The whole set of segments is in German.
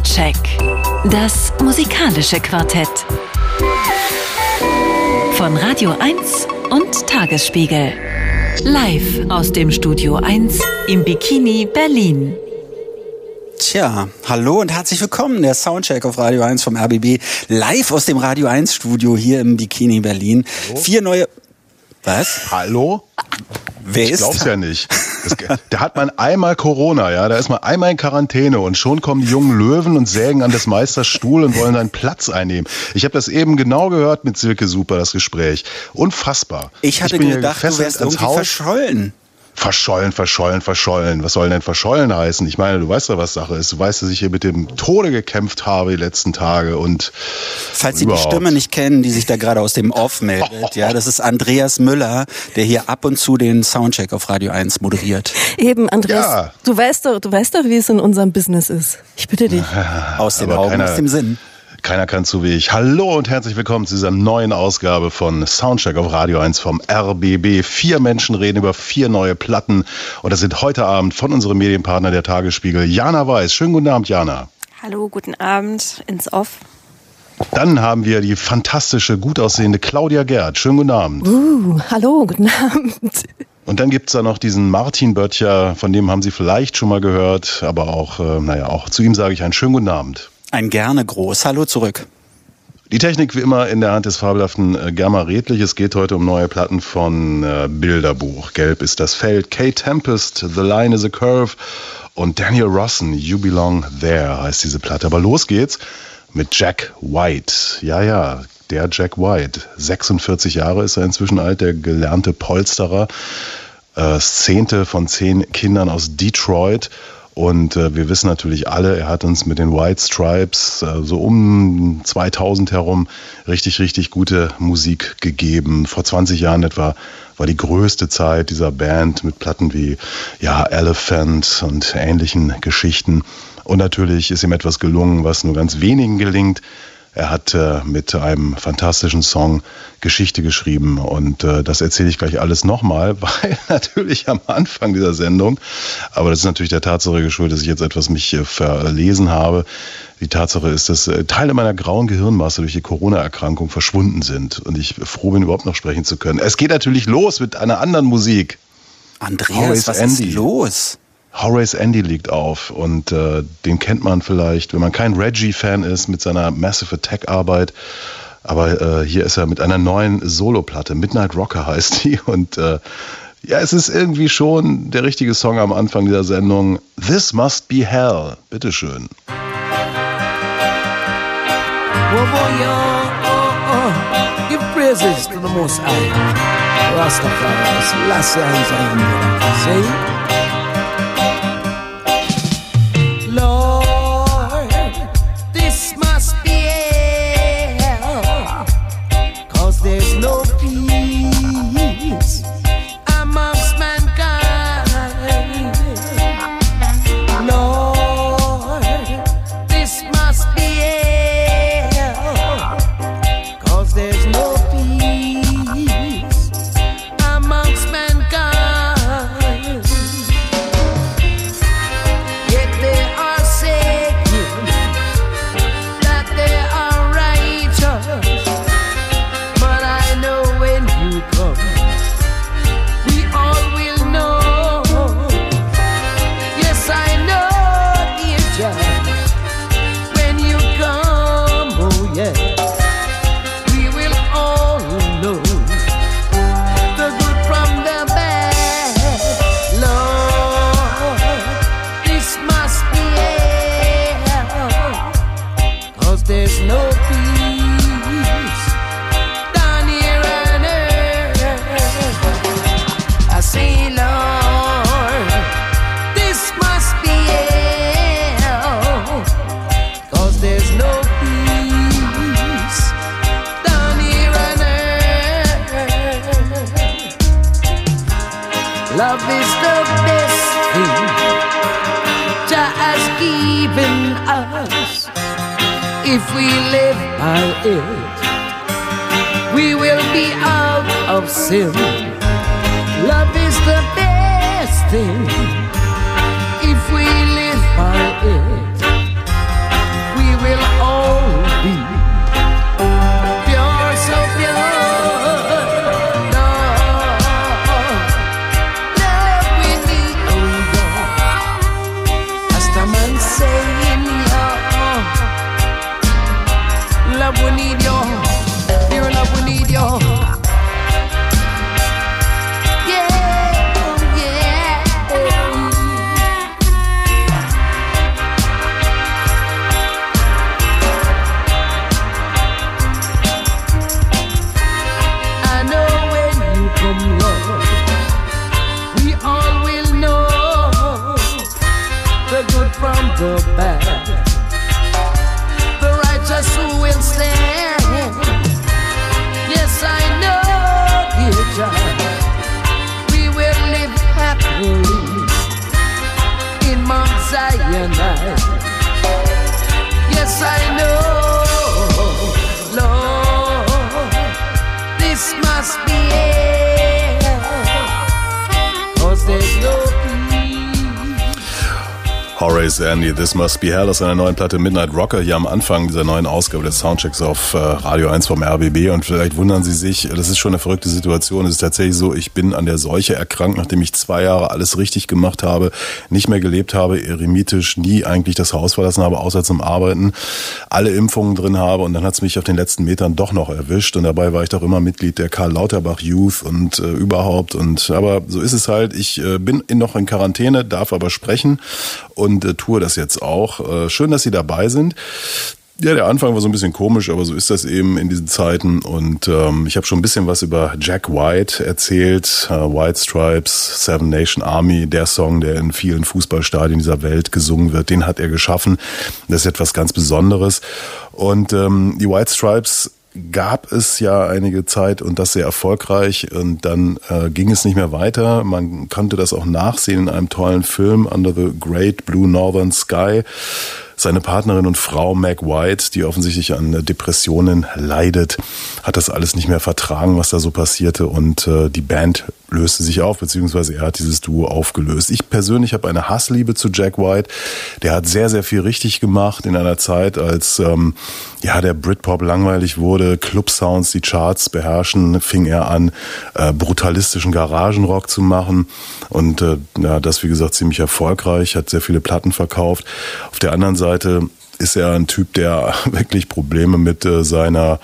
Soundcheck. Das musikalische Quartett. Von Radio 1 und Tagesspiegel. Live aus dem Studio 1 im Bikini Berlin. Tja, hallo und herzlich willkommen. Der Soundcheck auf Radio 1 vom RBB. Live aus dem Radio 1 Studio hier im Bikini Berlin. Hallo? Vier neue. Was? Hallo? Wer ich ist glaub's ja nicht. Das, da hat man einmal Corona, ja, da ist man einmal in Quarantäne und schon kommen die jungen Löwen und sägen an des Meisters Stuhl und wollen seinen Platz einnehmen. Ich habe das eben genau gehört mit Silke Super, das Gespräch. Unfassbar. Ich hatte ich gedacht, du wärst irgendwie Haus. verschollen. Verschollen, verschollen, verschollen. Was soll denn verschollen heißen? Ich meine, du weißt doch, was Sache ist. Du weißt, dass ich hier mit dem Tode gekämpft habe die letzten Tage und. Falls Sie die Stimme nicht kennen, die sich da gerade aus dem Off meldet, ja, das ist Andreas Müller, der hier ab und zu den Soundcheck auf Radio 1 moderiert. Eben, Andreas. Ja. Du weißt doch, du weißt doch, wie es in unserem Business ist. Ich bitte dich. aus dem Augen, keiner, aus dem Sinn. Keiner kann zu wie ich. Hallo und herzlich willkommen zu dieser neuen Ausgabe von Soundcheck auf Radio 1 vom RBB. Vier Menschen reden über vier neue Platten und das sind heute Abend von unserem Medienpartner der Tagesspiegel Jana Weiß. Schönen guten Abend, Jana. Hallo, guten Abend ins Off. Dann haben wir die fantastische, gut aussehende Claudia Gerd. Schönen guten Abend. Uh, hallo, guten Abend. Und dann gibt es da noch diesen Martin Böttcher, von dem haben Sie vielleicht schon mal gehört, aber auch, äh, naja, auch zu ihm sage ich einen schönen guten Abend. Ein gerne groß. Hallo zurück. Die Technik wie immer in der Hand des fabelhaften äh, Germa Redlich. Es geht heute um neue Platten von äh, Bilderbuch. Gelb ist das Feld. Kate Tempest, The Line is a Curve. Und Daniel Rossen, You Belong There heißt diese Platte. Aber los geht's mit Jack White. Ja, ja, der Jack White. 46 Jahre ist er inzwischen alt, der gelernte Polsterer. Äh, Zehnte von zehn Kindern aus Detroit und äh, wir wissen natürlich alle, er hat uns mit den White Stripes äh, so um 2000 herum richtig, richtig gute Musik gegeben. Vor 20 Jahren etwa war die größte Zeit dieser Band mit Platten wie ja, Elephant und ähnlichen Geschichten. Und natürlich ist ihm etwas gelungen, was nur ganz wenigen gelingt. Er hat äh, mit einem fantastischen Song Geschichte geschrieben und äh, das erzähle ich gleich alles nochmal, weil natürlich am Anfang dieser Sendung, aber das ist natürlich der Tatsache geschuldet, dass ich jetzt etwas mich äh, verlesen habe. Die Tatsache ist, dass äh, Teile meiner grauen Gehirnmasse durch die Corona-Erkrankung verschwunden sind und ich froh bin, überhaupt noch sprechen zu können. Es geht natürlich los mit einer anderen Musik. Andreas, Horace was Andy. ist los? Horace Andy liegt auf und äh, den kennt man vielleicht, wenn man kein Reggie-Fan ist, mit seiner Massive Attack-Arbeit. Aber äh, hier ist er mit einer neuen Solo-Platte, Midnight Rocker heißt die. Und äh, ja, es ist irgendwie schon der richtige Song am Anfang dieser Sendung. This Must Be Hell. Bitteschön. Oh, boy, oh, oh. Give praises to the Most High. Rastafari, Selassie, See? This Must Be Hell aus seiner neuen Platte Midnight Rocker hier am Anfang dieser neuen Ausgabe des Soundchecks auf äh, Radio 1 vom RBB und vielleicht wundern Sie sich, das ist schon eine verrückte Situation. Es ist tatsächlich so, ich bin an der Seuche erkrankt, nachdem ich zwei Jahre alles richtig gemacht habe, nicht mehr gelebt habe, eremitisch, nie eigentlich das Haus verlassen habe, außer zum Arbeiten, alle Impfungen drin habe. Und dann hat es mich auf den letzten Metern doch noch erwischt. Und dabei war ich doch immer Mitglied der Karl Lauterbach Youth und äh, überhaupt. Und aber so ist es halt, ich äh, bin in, noch in Quarantäne, darf aber sprechen und äh, tue das jetzt auch. Äh, schön, dass Sie dabei sind. Ja, der Anfang war so ein bisschen komisch, aber so ist das eben in diesen Zeiten. Und ähm, ich habe schon ein bisschen was über Jack White erzählt. Äh, White Stripes, Seven Nation Army, der Song, der in vielen Fußballstadien dieser Welt gesungen wird, den hat er geschaffen. Das ist etwas ganz Besonderes. Und ähm, die White Stripes gab es ja einige Zeit und das sehr erfolgreich und dann äh, ging es nicht mehr weiter. Man konnte das auch nachsehen in einem tollen Film Under the Great Blue Northern Sky. Seine Partnerin und Frau Meg White, die offensichtlich an Depressionen leidet, hat das alles nicht mehr vertragen, was da so passierte und äh, die Band löste sich auf, beziehungsweise er hat dieses Duo aufgelöst. Ich persönlich habe eine Hassliebe zu Jack White. Der hat sehr, sehr viel richtig gemacht in einer Zeit, als ähm, ja der Britpop langweilig wurde, Club-Sounds die Charts beherrschen, fing er an, äh, brutalistischen Garagenrock zu machen. Und äh, ja, das, wie gesagt, ziemlich erfolgreich, hat sehr viele Platten verkauft. Auf der anderen Seite ist er ein Typ, der wirklich Probleme mit äh, seiner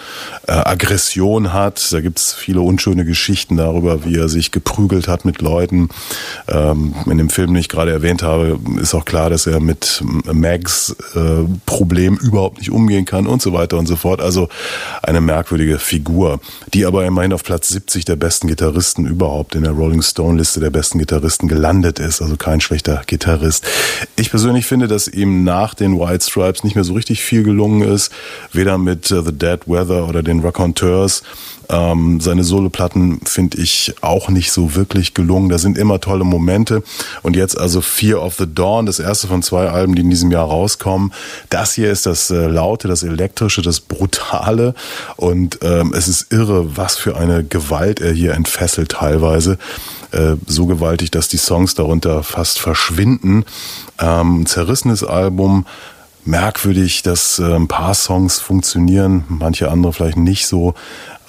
äh, Aggression hat. Da gibt's viele unschöne Geschichten darüber, wie er sich geprügelt hat mit Leuten. Ähm, in dem Film, den ich gerade erwähnt habe, ist auch klar, dass er mit Mags äh, Problem überhaupt nicht umgehen kann und so weiter und so fort. Also eine merkwürdige Figur, die aber immerhin auf Platz 70 der besten Gitarristen überhaupt in der Rolling Stone Liste der besten Gitarristen gelandet ist. Also kein schlechter Gitarrist. Ich persönlich finde, dass ihm nach den White Stripes nicht mehr so richtig viel gelungen ist, weder mit uh, The Dead Weather oder den Raconteurs. Ähm, seine Soloplatten finde ich auch nicht so wirklich gelungen. Da sind immer tolle Momente. Und jetzt also Fear of the Dawn, das erste von zwei Alben, die in diesem Jahr rauskommen. Das hier ist das äh, Laute, das Elektrische, das Brutale. Und ähm, es ist irre, was für eine Gewalt er hier entfesselt teilweise. Äh, so gewaltig, dass die Songs darunter fast verschwinden. Ähm, zerrissenes Album, merkwürdig, dass äh, ein paar Songs funktionieren, manche andere vielleicht nicht so.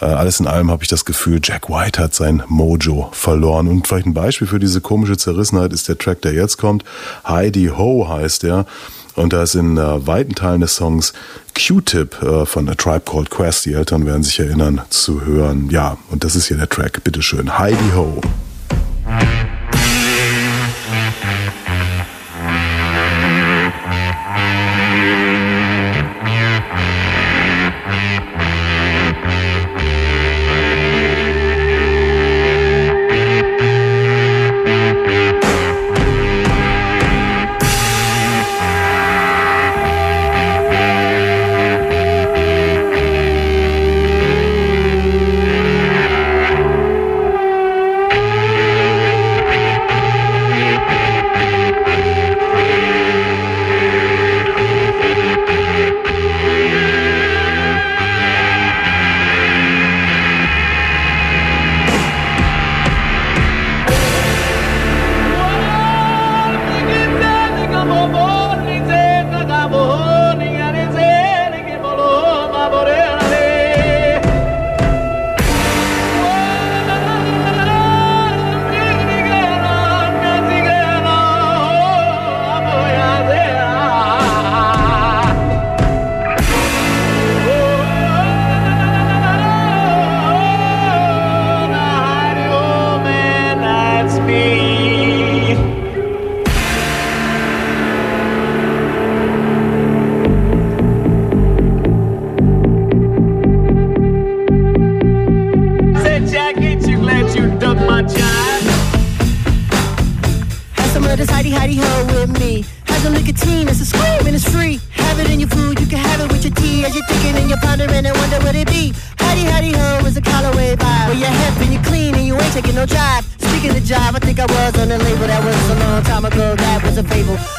Äh, alles in allem habe ich das Gefühl, Jack White hat sein Mojo verloren. Und vielleicht ein Beispiel für diese komische Zerrissenheit ist der Track, der jetzt kommt. Heidi Ho heißt er. Und da ist in äh, weiten Teilen des Songs Q-Tip äh, von A Tribe Called Quest, die Eltern werden sich erinnern, zu hören. Ja, und das ist hier der Track. Bitteschön. Heidi Ho. Ago. That was a fable.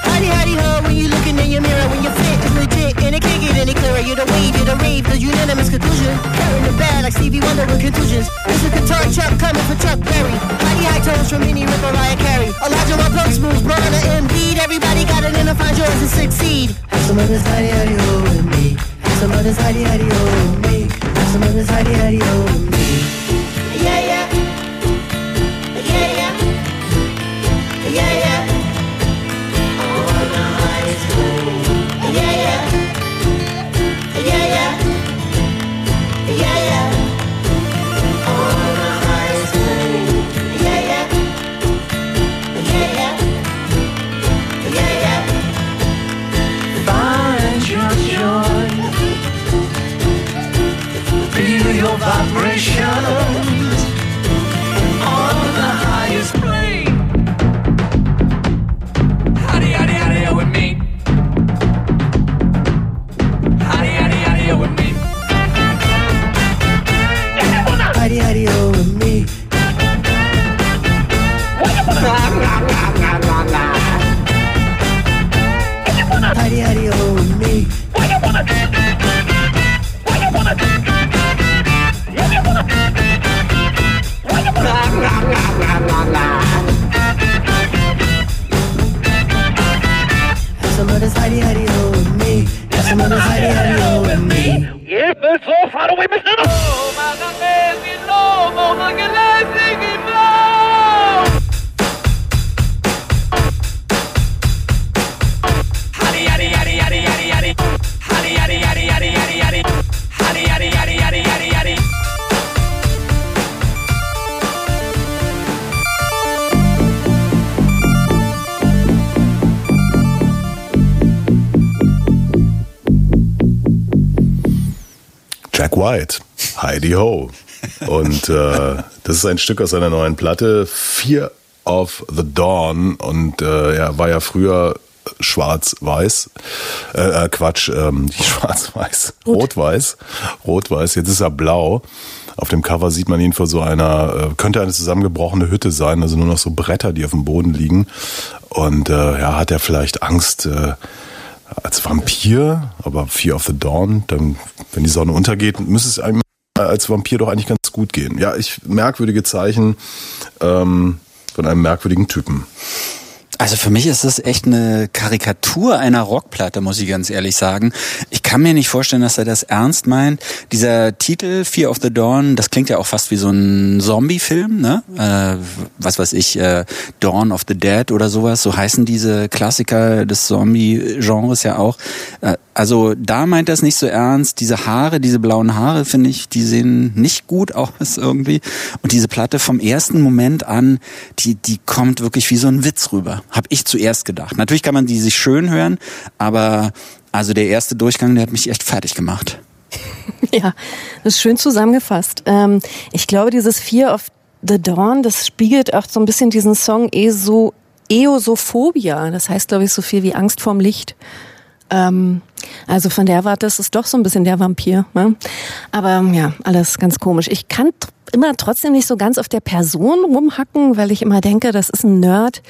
Ist ein Stück aus seiner neuen Platte, Fear of the Dawn. Und äh, er war ja früher schwarz-weiß. Äh, äh, Quatsch, ähm, schwarz-weiß, rot-weiß. Rot-weiß, jetzt ist er blau. Auf dem Cover sieht man ihn vor so einer, äh, könnte eine zusammengebrochene Hütte sein, also nur noch so Bretter, die auf dem Boden liegen. Und äh, ja, hat er vielleicht Angst, äh, als Vampir, aber Fear of the Dawn, dann, wenn die Sonne untergeht, müsste es einem als Vampir doch eigentlich ganz gut gehen. Ja, ich merkwürdige Zeichen ähm, von einem merkwürdigen Typen. Also für mich ist das echt eine Karikatur einer Rockplatte, muss ich ganz ehrlich sagen. Ich kann mir nicht vorstellen, dass er das ernst meint. Dieser Titel Fear of the Dawn, das klingt ja auch fast wie so ein Zombie-Film, ne? Äh, was weiß ich, äh, Dawn of the Dead oder sowas. So heißen diese Klassiker des Zombie-Genres ja auch. Äh, also da meint er es nicht so ernst. Diese Haare, diese blauen Haare, finde ich, die sehen nicht gut aus irgendwie. Und diese Platte vom ersten Moment an, die, die kommt wirklich wie so ein Witz rüber. Hab ich zuerst gedacht. Natürlich kann man die sich schön hören, aber also der erste Durchgang, der hat mich echt fertig gemacht. Ja, das ist schön zusammengefasst. Ähm, ich glaube, dieses Fear of the Dawn, das spiegelt auch so ein bisschen diesen Song ESO, Eosophobia. Das heißt, glaube ich, so viel wie Angst vorm Licht. Ähm, also von der Warte ist es doch so ein bisschen der Vampir. Ne? Aber ja, alles ganz komisch. Ich kann immer trotzdem nicht so ganz auf der Person rumhacken, weil ich immer denke, das ist ein Nerd,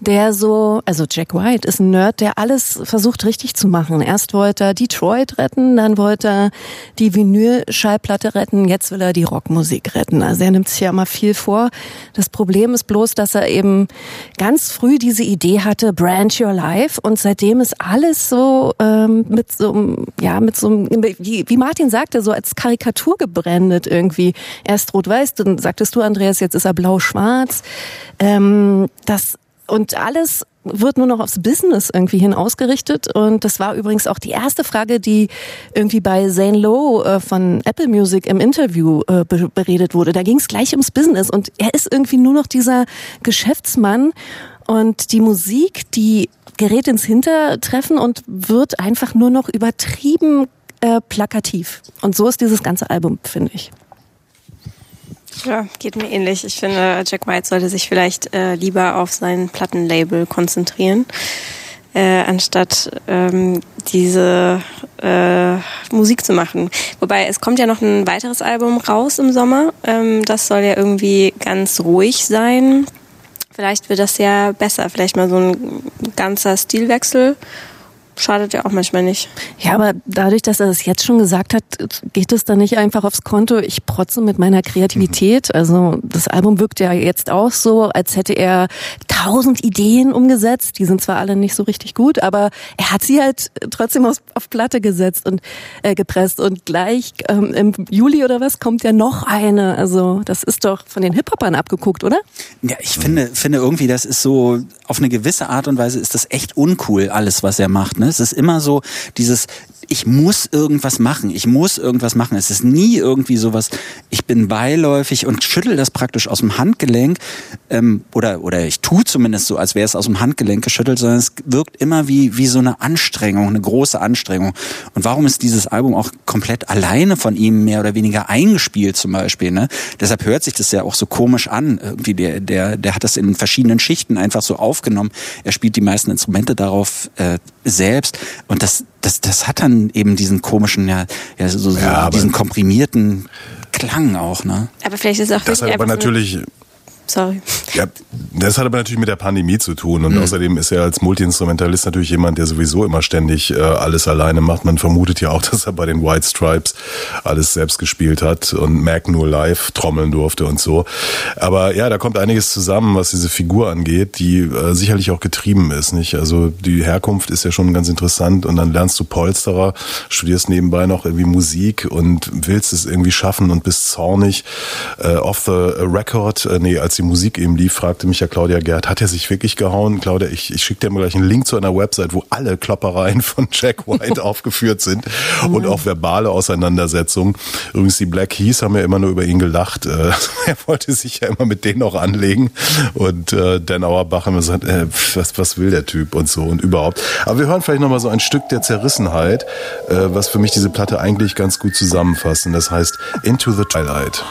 der so, also Jack White ist ein Nerd, der alles versucht richtig zu machen. Erst wollte er Detroit retten, dann wollte er die Vinyl-Schallplatte retten, jetzt will er die Rockmusik retten. Also er nimmt sich ja immer viel vor. Das Problem ist bloß, dass er eben ganz früh diese Idee hatte, Branch Your Life und seitdem ist alles so ähm, mit so einem, ja, mit so einem, wie, wie Martin sagte, so als Karikatur gebrandet irgendwie. Erst rot-weiß, dann sagtest du, Andreas, jetzt ist er blau-schwarz. Ähm, das und alles wird nur noch aufs Business irgendwie hin ausgerichtet. Und das war übrigens auch die erste Frage, die irgendwie bei Zane Lowe äh, von Apple Music im Interview äh, be beredet wurde. Da ging es gleich ums Business. Und er ist irgendwie nur noch dieser Geschäftsmann. Und die Musik, die gerät ins Hintertreffen und wird einfach nur noch übertrieben äh, plakativ. Und so ist dieses ganze Album, finde ich. Ja, geht mir ähnlich. Ich finde, Jack White sollte sich vielleicht äh, lieber auf sein Plattenlabel konzentrieren. äh, anstatt ähm, diese äh, Musik zu machen. Wobei es kommt ja noch ein weiteres Album raus im Sommer. Ähm, das soll ja irgendwie ganz ruhig sein. Vielleicht wird das ja besser. Vielleicht mal so ein ganzer Stilwechsel schadet ja auch manchmal nicht. Ja, aber dadurch, dass er das jetzt schon gesagt hat, geht es dann nicht einfach aufs Konto, ich protze mit meiner Kreativität. Also das Album wirkt ja jetzt auch so, als hätte er tausend Ideen umgesetzt. Die sind zwar alle nicht so richtig gut, aber er hat sie halt trotzdem auf, auf Platte gesetzt und äh, gepresst. Und gleich ähm, im Juli oder was kommt ja noch eine. Also das ist doch von den Hip-Hopern abgeguckt, oder? Ja, ich finde, finde irgendwie, das ist so, auf eine gewisse Art und Weise ist das echt uncool, alles, was er macht. Ne? Es ist immer so dieses, ich muss irgendwas machen, ich muss irgendwas machen. Es ist nie irgendwie sowas, ich bin beiläufig und schüttel das praktisch aus dem Handgelenk ähm, oder, oder ich tue zumindest so, als wäre es aus dem Handgelenk geschüttelt, sondern es wirkt immer wie, wie so eine Anstrengung, eine große Anstrengung. Und warum ist dieses Album auch komplett alleine von ihm mehr oder weniger eingespielt zum Beispiel? Ne? Deshalb hört sich das ja auch so komisch an. Irgendwie der, der, der hat das in verschiedenen Schichten einfach so aufgenommen. Er spielt die meisten Instrumente darauf äh, selbst und das, das, das hat dann eben diesen komischen, ja, ja so, so Ja, diesen komprimierten Klang auch, ne? Aber vielleicht ist es auch Das hat aber natürlich, Sorry. Ja, das hat aber natürlich mit der Pandemie zu tun Mhm. und außerdem ist er als Multiinstrumentalist natürlich jemand, der sowieso immer ständig äh, alles alleine macht. Man vermutet ja auch, dass er bei den White Stripes alles selbst gespielt hat und Mac nur live trommeln durfte und so. Aber ja, da kommt einiges zusammen, was diese Figur angeht, die äh, sicherlich auch getrieben ist, nicht? Also die Herkunft ist ja schon ganz interessant und dann lernst du Polsterer, studierst nebenbei noch irgendwie Musik und willst es irgendwie schaffen und bist zornig. Äh, off the record, äh, nee, als die Musik eben lief, fragte mich ja Claudia Gerd, hat er sich wirklich gehauen? Claudia, ich, ich schicke dir mal gleich einen Link zu einer Website, wo alle Kloppereien von Jack White aufgeführt sind und auch verbale Auseinandersetzungen. Übrigens, die Black Keys haben ja immer nur über ihn gelacht. Äh, er wollte sich ja immer mit denen auch anlegen und äh, Dan Auerbach immer gesagt, äh, was, was will der Typ und so und überhaupt. Aber wir hören vielleicht nochmal so ein Stück der Zerrissenheit, äh, was für mich diese Platte eigentlich ganz gut zusammenfasst. Und das heißt Into the Twilight.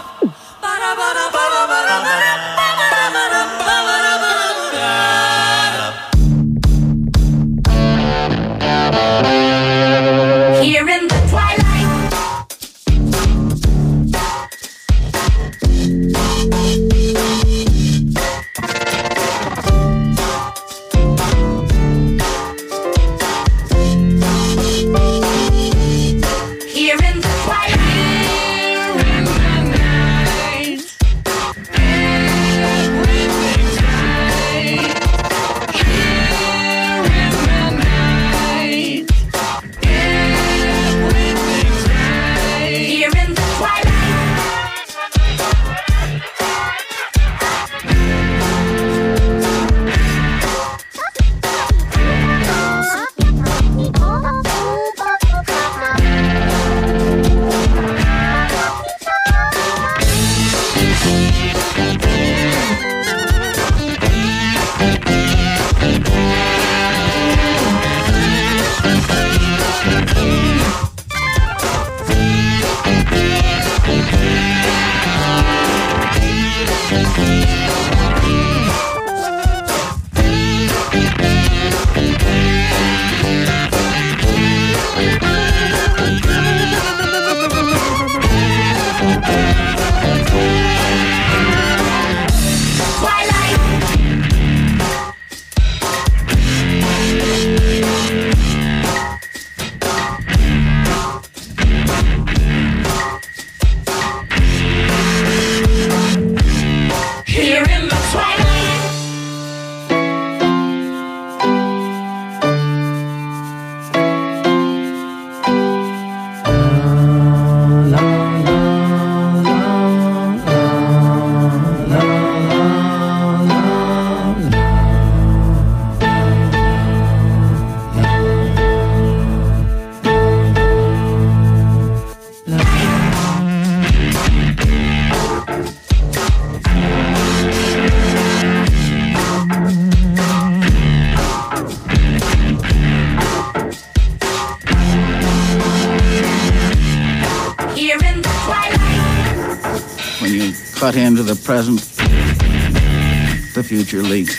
Twilight. when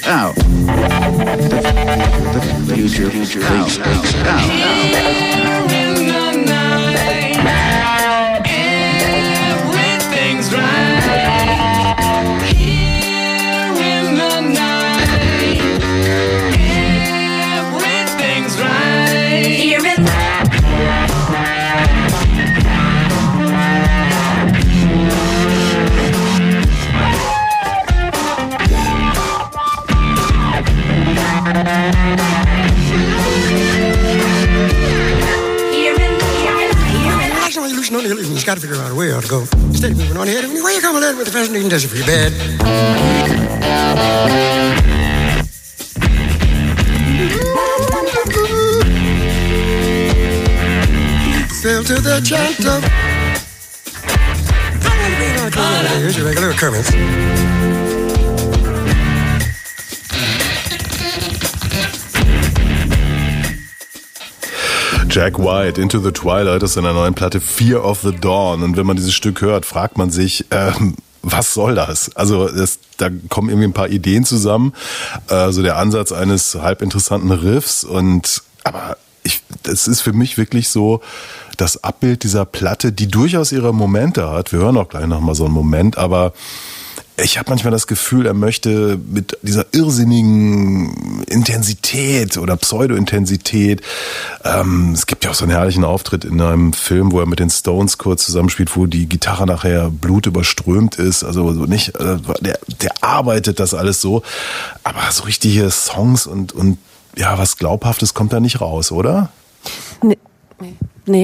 moving on ahead, anyway, you come along with the fascinating desert for your bed. Fell to the chant of. Here's your regular occurrence. Jack White, Into the Twilight ist in der neuen Platte Fear of the Dawn. Und wenn man dieses Stück hört, fragt man sich, ähm, was soll das? Also das, da kommen irgendwie ein paar Ideen zusammen. Also der Ansatz eines halbinteressanten Riffs und aber ich, das ist für mich wirklich so das Abbild dieser Platte, die durchaus ihre Momente hat. Wir hören auch gleich nochmal so einen Moment, aber ich habe manchmal das Gefühl, er möchte mit dieser irrsinnigen Intensität oder Pseudo-Intensität, ähm, es gibt ja auch so einen herrlichen Auftritt in einem Film, wo er mit den Stones kurz zusammenspielt, wo die Gitarre nachher blutüberströmt ist, also so nicht, äh, der, der arbeitet das alles so, aber so richtige Songs und, und ja, was Glaubhaftes kommt da nicht raus, oder? Nee, nee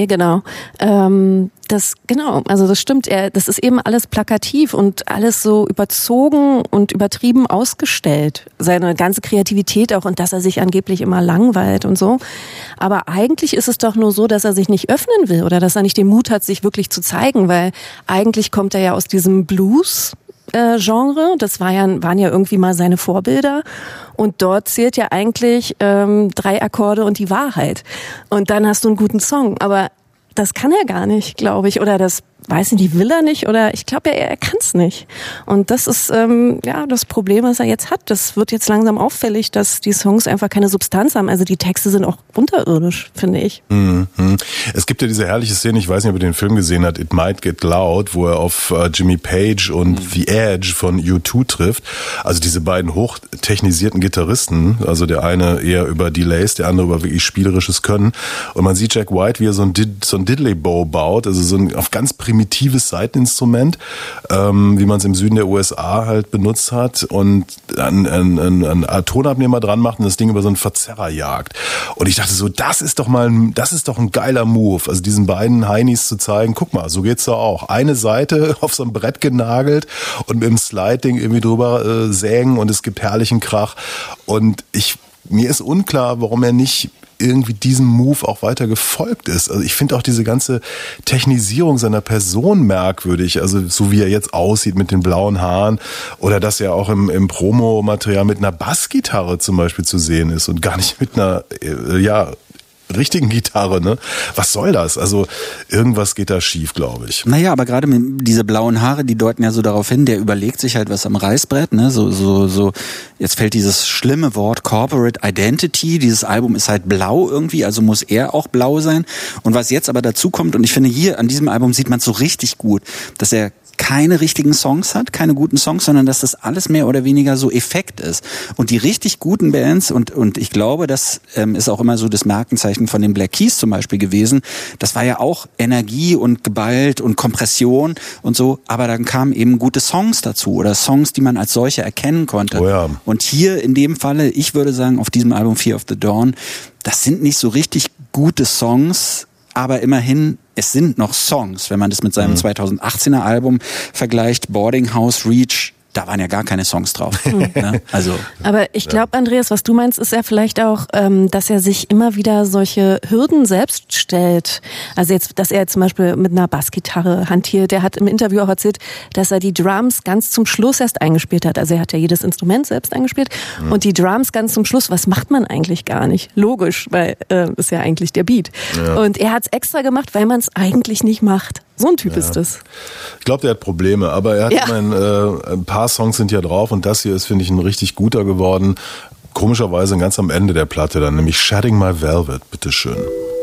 genau. Ähm, das, genau, also das stimmt. Er, das ist eben alles plakativ und alles so überzogen und übertrieben ausgestellt. Seine ganze Kreativität auch und dass er sich angeblich immer langweilt und so. Aber eigentlich ist es doch nur so, dass er sich nicht öffnen will oder dass er nicht den Mut hat, sich wirklich zu zeigen, weil eigentlich kommt er ja aus diesem Blues Genre. Das war ja, waren ja irgendwie mal seine Vorbilder. Und dort zählt ja eigentlich ähm, drei Akkorde und die Wahrheit. Und dann hast du einen guten Song. Aber das kann er gar nicht, glaube ich. Oder das weiß nicht, die will er nicht. Oder ich glaube, er, er kann es nicht. Und das ist ähm, ja das Problem, was er jetzt hat. Das wird jetzt langsam auffällig, dass die Songs einfach keine Substanz haben. Also die Texte sind auch unterirdisch, finde ich. Mhm. Es gibt ja diese herrliche Szene, ich weiß nicht, ob ihr den Film gesehen habt, It Might Get Loud, wo er auf äh, Jimmy Page und The Edge von U2 trifft. Also diese beiden hochtechnisierten Gitarristen, also der eine eher über Delays, der andere über wirklich spielerisches Können. Und man sieht Jack White, wie er so ein, Did so ein Diddley Bow baut, also so ein auf ganz primitives Seiteninstrument, ähm, wie man es im Süden der USA halt benutzt hat und einen, einen, einen, Tonabnehmer dran macht und das Ding über so einen Verzerrer jagt. Und ich dachte so, das ist doch mal, ein- das ist doch ein geiler Move, also diesen beiden Heinis zu zeigen, guck mal, so geht's doch auch. Eine Seite auf so ein Brett genagelt und mit dem Sliding irgendwie drüber äh, sägen und es gibt herrlichen Krach. Und ich, mir ist unklar, warum er nicht irgendwie diesem Move auch weiter gefolgt ist. Also ich finde auch diese ganze Technisierung seiner Person merkwürdig. Also so wie er jetzt aussieht mit den blauen Haaren oder dass er auch im, im Promomaterial mit einer Bassgitarre zum Beispiel zu sehen ist und gar nicht mit einer, äh, ja, richtigen Gitarre, ne? Was soll das? Also irgendwas geht da schief, glaube ich. Naja, aber gerade diese blauen Haare, die deuten ja so darauf hin, der überlegt sich halt was am Reißbrett, ne? So, so, so, jetzt fällt dieses schlimme Wort Corporate Identity. Dieses Album ist halt blau irgendwie, also muss er auch blau sein. Und was jetzt aber dazu kommt, und ich finde hier an diesem Album sieht man so richtig gut, dass er keine richtigen Songs hat, keine guten Songs, sondern dass das alles mehr oder weniger so Effekt ist. Und die richtig guten Bands, und, und ich glaube, das ähm, ist auch immer so das Markenzeichen von den Black Keys zum Beispiel gewesen, das war ja auch Energie und Geballt und Kompression und so, aber dann kamen eben gute Songs dazu oder Songs, die man als solche erkennen konnte. Oh ja. Und hier in dem Falle, ich würde sagen, auf diesem Album Fear of the Dawn, das sind nicht so richtig gute Songs, aber immerhin, es sind noch Songs. Wenn man das mit seinem 2018er Album vergleicht, Boarding House Reach, da waren ja gar keine Songs drauf. ne? Also Aber ich glaube, Andreas, was du meinst, ist ja vielleicht auch, ähm, dass er sich immer wieder solche Hürden selbst stellt. Also jetzt, dass er zum Beispiel mit einer Bassgitarre hantiert. Er hat im Interview auch erzählt, dass er die Drums ganz zum Schluss erst eingespielt hat. Also er hat ja jedes Instrument selbst eingespielt und die Drums ganz zum Schluss. Was macht man eigentlich gar nicht? Logisch, weil äh, ist ja eigentlich der Beat. Und er hat es extra gemacht, weil man es eigentlich nicht macht. So ein Typ ist das. Ich glaube, der hat Probleme, aber er hat Ja. immerhin, äh, ein paar Songs sind ja drauf und das hier ist, finde ich, ein richtig guter geworden. Komischerweise ganz am Ende der Platte dann, nämlich Shedding My Velvet. Bitteschön. I'm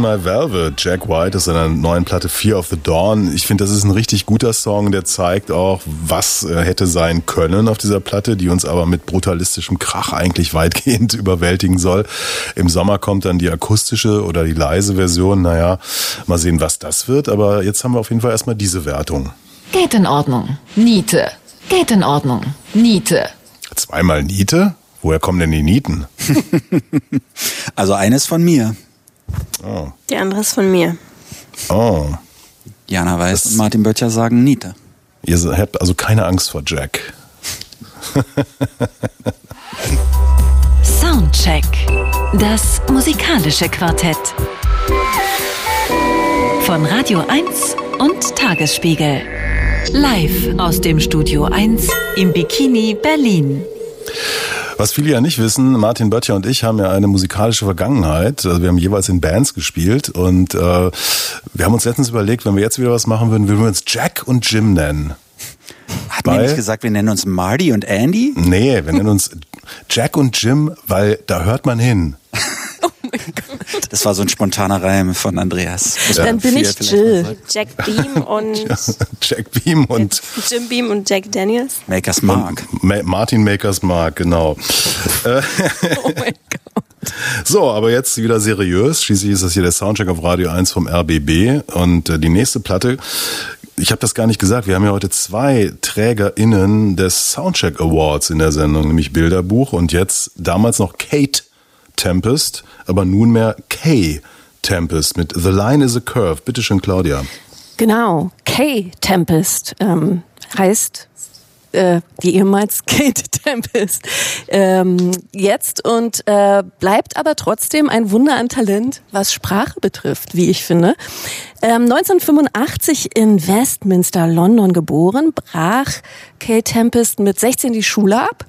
Shedding My Velvet, Jack White ist in einer neuen Platte Fear of the Dawn. Ich finde, das ist ein richtig guter Song, der zeigt auch, was äh, hätte sein können auf dieser Platte, die uns aber mit brutalistischem Krach eigentlich weitgehend überwältigen soll. Im Sommer kommt dann die akustische oder die leise Version. Naja, mal sehen, was das wird. Aber jetzt haben wir auf jeden Fall erstmal diese Wertung. Geht in Ordnung. Niete. Geht in Ordnung. Niete. Zweimal Niete? Woher kommen denn die Nieten? Also eines von mir. Oh. Die andere ist von mir. Oh. Jana Weiß und Martin Böttcher sagen Niete. Ihr habt also keine Angst vor Jack. Soundcheck. Das musikalische Quartett. Von Radio 1 und Tagesspiegel. Live aus dem Studio 1 im Bikini Berlin. Was viele ja nicht wissen, Martin Böttcher und ich haben ja eine musikalische Vergangenheit. Also wir haben jeweils in Bands gespielt und äh, wir haben uns letztens überlegt, wenn wir jetzt wieder was machen würden, würden wir uns Jack und Jim nennen. Hatten wir Weil- nicht gesagt, wir nennen uns Marty und Andy? Nee, wir nennen uns Jack und Jim, weil da hört man hin. Das war so ein spontaner Reim von Andreas. Muss Dann bin ich Jill. Jack Beam und Jack Beam und Jim Beam und Jack Daniels. Makers Mark. Ma Martin Makers Mark, genau. Oh mein Gott. So, aber jetzt wieder seriös. Schließlich ist das hier der Soundcheck auf Radio 1 vom RBB. Und äh, die nächste Platte, ich habe das gar nicht gesagt, wir haben ja heute zwei TrägerInnen des Soundcheck Awards in der Sendung, nämlich Bilderbuch und jetzt damals noch Kate Tempest, aber nunmehr Kay Tempest mit The Line is a Curve. Bitte schön, Claudia. Genau. K Tempest ähm, heißt äh, die ehemals Kate Tempest, ähm, jetzt und äh, bleibt aber trotzdem ein Wunder an Talent, was Sprache betrifft, wie ich finde. Ähm, 1985 in Westminster, London geboren, brach Kate Tempest mit 16 die Schule ab,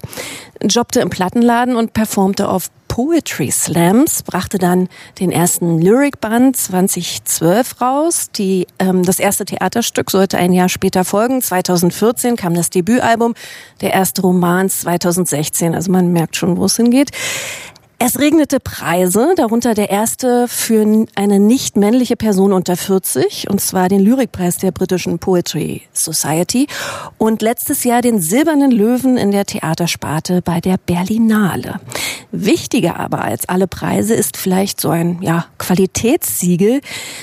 jobbte im Plattenladen und performte auf Poetry Slams, brachte dann den ersten Lyricband 2012 raus. Die, ähm, das erste Theaterstück sollte ein Jahr später folgen. 2014 kam das Debütalbum, der erste Roman 2016. Also man merkt schon, wo es hingeht. Es regnete Preise, darunter der erste für eine nicht männliche Person unter 40, und zwar den Lyrikpreis der britischen Poetry Society und letztes Jahr den Silbernen Löwen in der Theatersparte bei der Berlinale. Wichtiger aber als alle Preise ist vielleicht so ein ja, Qualitätssiegel.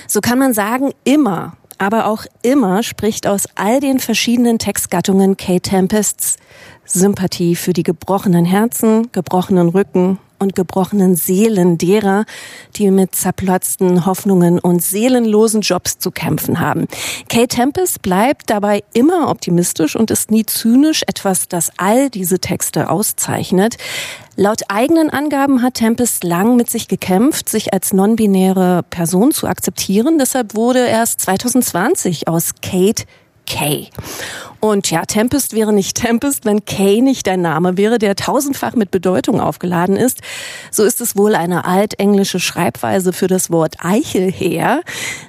So kann man sagen, immer aber auch immer spricht aus all den verschiedenen Textgattungen Kate Tempests Sympathie für die gebrochenen Herzen, gebrochenen Rücken und gebrochenen Seelen derer, die mit zerplatzten Hoffnungen und seelenlosen Jobs zu kämpfen haben. Kate Tempest bleibt dabei immer optimistisch und ist nie zynisch, etwas, das all diese Texte auszeichnet. Laut eigenen Angaben hat Tempest lang mit sich gekämpft, sich als non-binäre Person zu akzeptieren. Deshalb wurde erst 2020 aus Kate Kay. Und ja, Tempest wäre nicht Tempest, wenn Kay nicht ein Name wäre, der tausendfach mit Bedeutung aufgeladen ist. So ist es wohl eine altenglische Schreibweise für das Wort Eichelheer,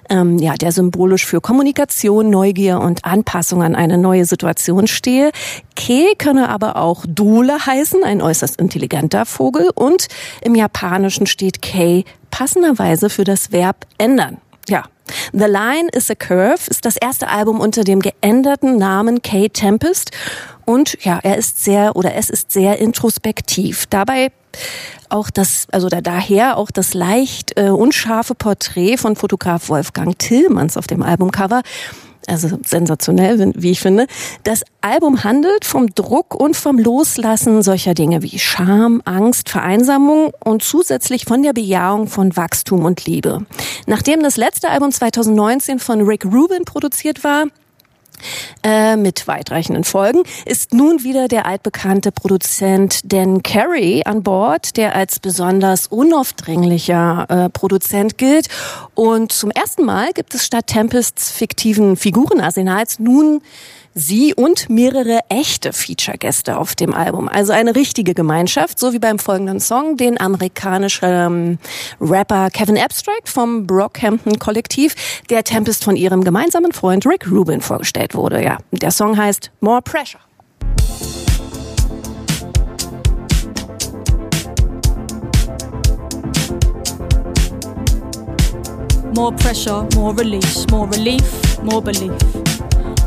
ähm, ja, der symbolisch für Kommunikation, Neugier und Anpassung an eine neue Situation stehe. Kay könne aber auch Dole heißen, ein äußerst intelligenter Vogel. Und im Japanischen steht Kay passenderweise für das Verb ändern. Ja, The Line is a Curve ist das erste Album unter dem geänderten Namen Kate Tempest und ja, er ist sehr oder es ist sehr introspektiv. Dabei auch das, also da, daher auch das leicht äh, unscharfe Porträt von Fotograf Wolfgang Tillmanns auf dem Albumcover also sensationell, wie ich finde. Das Album handelt vom Druck und vom Loslassen solcher Dinge wie Scham, Angst, Vereinsamung und zusätzlich von der Bejahung von Wachstum und Liebe. Nachdem das letzte Album 2019 von Rick Rubin produziert war, äh, mit weitreichenden Folgen, ist nun wieder der altbekannte Produzent Dan Carey an Bord, der als besonders unaufdringlicher äh, Produzent gilt. Und zum ersten Mal gibt es statt Tempests fiktiven Figurenarsenals nun sie und mehrere echte Feature-Gäste auf dem Album. Also eine richtige Gemeinschaft, so wie beim folgenden Song, den amerikanischen ähm, Rapper Kevin Abstract vom Brockhampton Kollektiv, der Tempest von ihrem gemeinsamen Freund Rick Rubin vorgestellt wurde. Ja, der Song heißt More Pressure. More pressure, more release, more relief, more belief.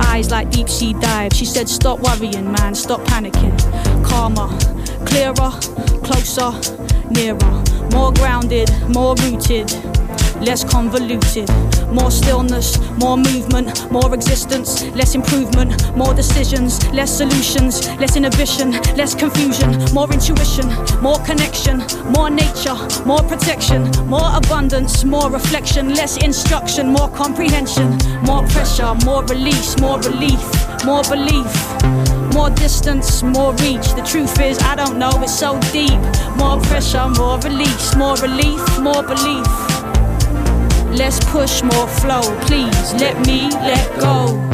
Eyes like deep sea dives. She said, Stop worrying, man, stop panicking. Calmer, clearer, closer, nearer. More grounded, more rooted, less convoluted. More stillness, more movement, more existence, less improvement, more decisions, less solutions, less inhibition, less confusion, more intuition, more connection, more nature, more protection, more abundance, more reflection, less instruction, more comprehension, more pressure, more release, more relief, more belief. More distance, more reach. The truth is, I don't know, it's so deep. More pressure, more release, more relief, more belief. Let's push more flow, please. Let me let go.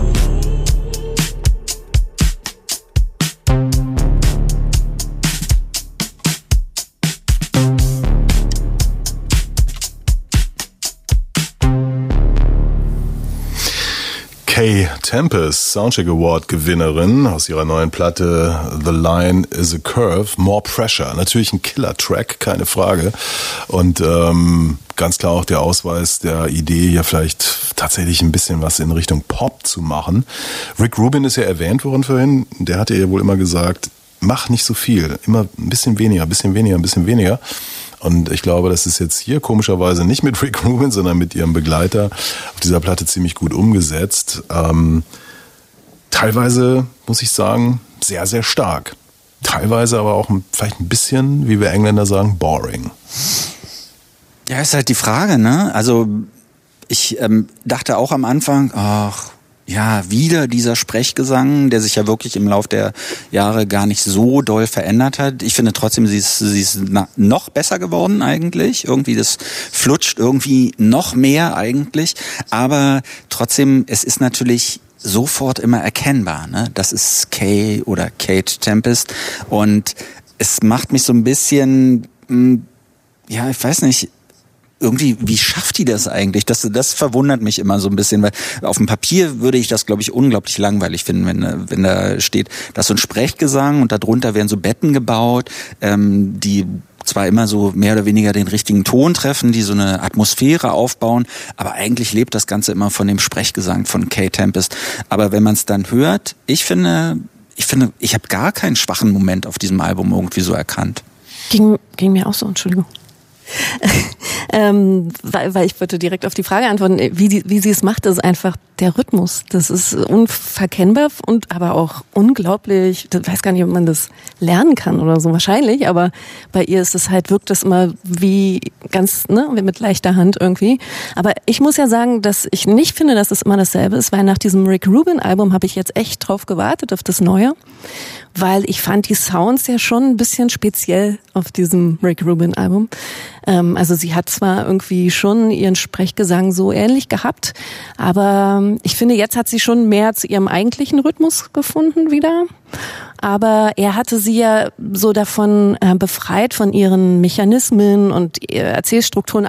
Tempest, Soundcheck Award Gewinnerin aus ihrer neuen Platte The Line is a Curve, More Pressure. Natürlich ein Killer-Track, keine Frage. Und ähm, ganz klar auch der Ausweis der Idee, hier vielleicht tatsächlich ein bisschen was in Richtung Pop zu machen. Rick Rubin ist ja erwähnt worden vorhin. Der hatte ja wohl immer gesagt, mach nicht so viel, immer ein bisschen weniger, ein bisschen weniger, ein bisschen weniger. Und ich glaube, das ist jetzt hier komischerweise nicht mit Rick Rubin, sondern mit ihrem Begleiter auf dieser Platte ziemlich gut umgesetzt. Ähm, teilweise, muss ich sagen, sehr, sehr stark. Teilweise aber auch vielleicht ein bisschen, wie wir Engländer sagen, boring. Ja, ist halt die Frage, ne? Also ich ähm, dachte auch am Anfang, ach, ja, wieder dieser Sprechgesang, der sich ja wirklich im Lauf der Jahre gar nicht so doll verändert hat. Ich finde trotzdem, sie ist, sie ist noch besser geworden eigentlich. Irgendwie, das flutscht irgendwie noch mehr eigentlich. Aber trotzdem, es ist natürlich sofort immer erkennbar. Ne? Das ist Kay oder Kate Tempest. Und es macht mich so ein bisschen, mh, ja, ich weiß nicht, irgendwie, wie schafft die das eigentlich? Das, das verwundert mich immer so ein bisschen, weil auf dem Papier würde ich das, glaube ich, unglaublich langweilig finden, wenn, wenn da steht, das ist so ein Sprechgesang und darunter werden so Betten gebaut, ähm, die zwar immer so mehr oder weniger den richtigen Ton treffen, die so eine Atmosphäre aufbauen, aber eigentlich lebt das Ganze immer von dem Sprechgesang von Kay Tempest. Aber wenn man es dann hört, ich finde, ich finde, ich habe gar keinen schwachen Moment auf diesem Album irgendwie so erkannt. Ging, ging mir auch so, Entschuldigung. ähm, weil, weil ich wollte direkt auf die Frage antworten, wie, die, wie sie es macht, ist einfach der Rhythmus. Das ist unverkennbar und aber auch unglaublich. Ich weiß gar nicht, ob man das lernen kann oder so, wahrscheinlich, aber bei ihr ist es halt, wirkt das immer wie ganz, ne, mit leichter Hand irgendwie. Aber ich muss ja sagen, dass ich nicht finde, dass es immer dasselbe ist, weil nach diesem Rick Rubin Album habe ich jetzt echt drauf gewartet, auf das Neue weil ich fand die Sounds ja schon ein bisschen speziell auf diesem Rick Rubin Album. Ähm, also sie hat zwar irgendwie schon ihren Sprechgesang so ähnlich gehabt, aber ich finde, jetzt hat sie schon mehr zu ihrem eigentlichen Rhythmus gefunden wieder. Aber er hatte sie ja so davon äh, befreit von ihren Mechanismen und äh, Erzählstrukturen,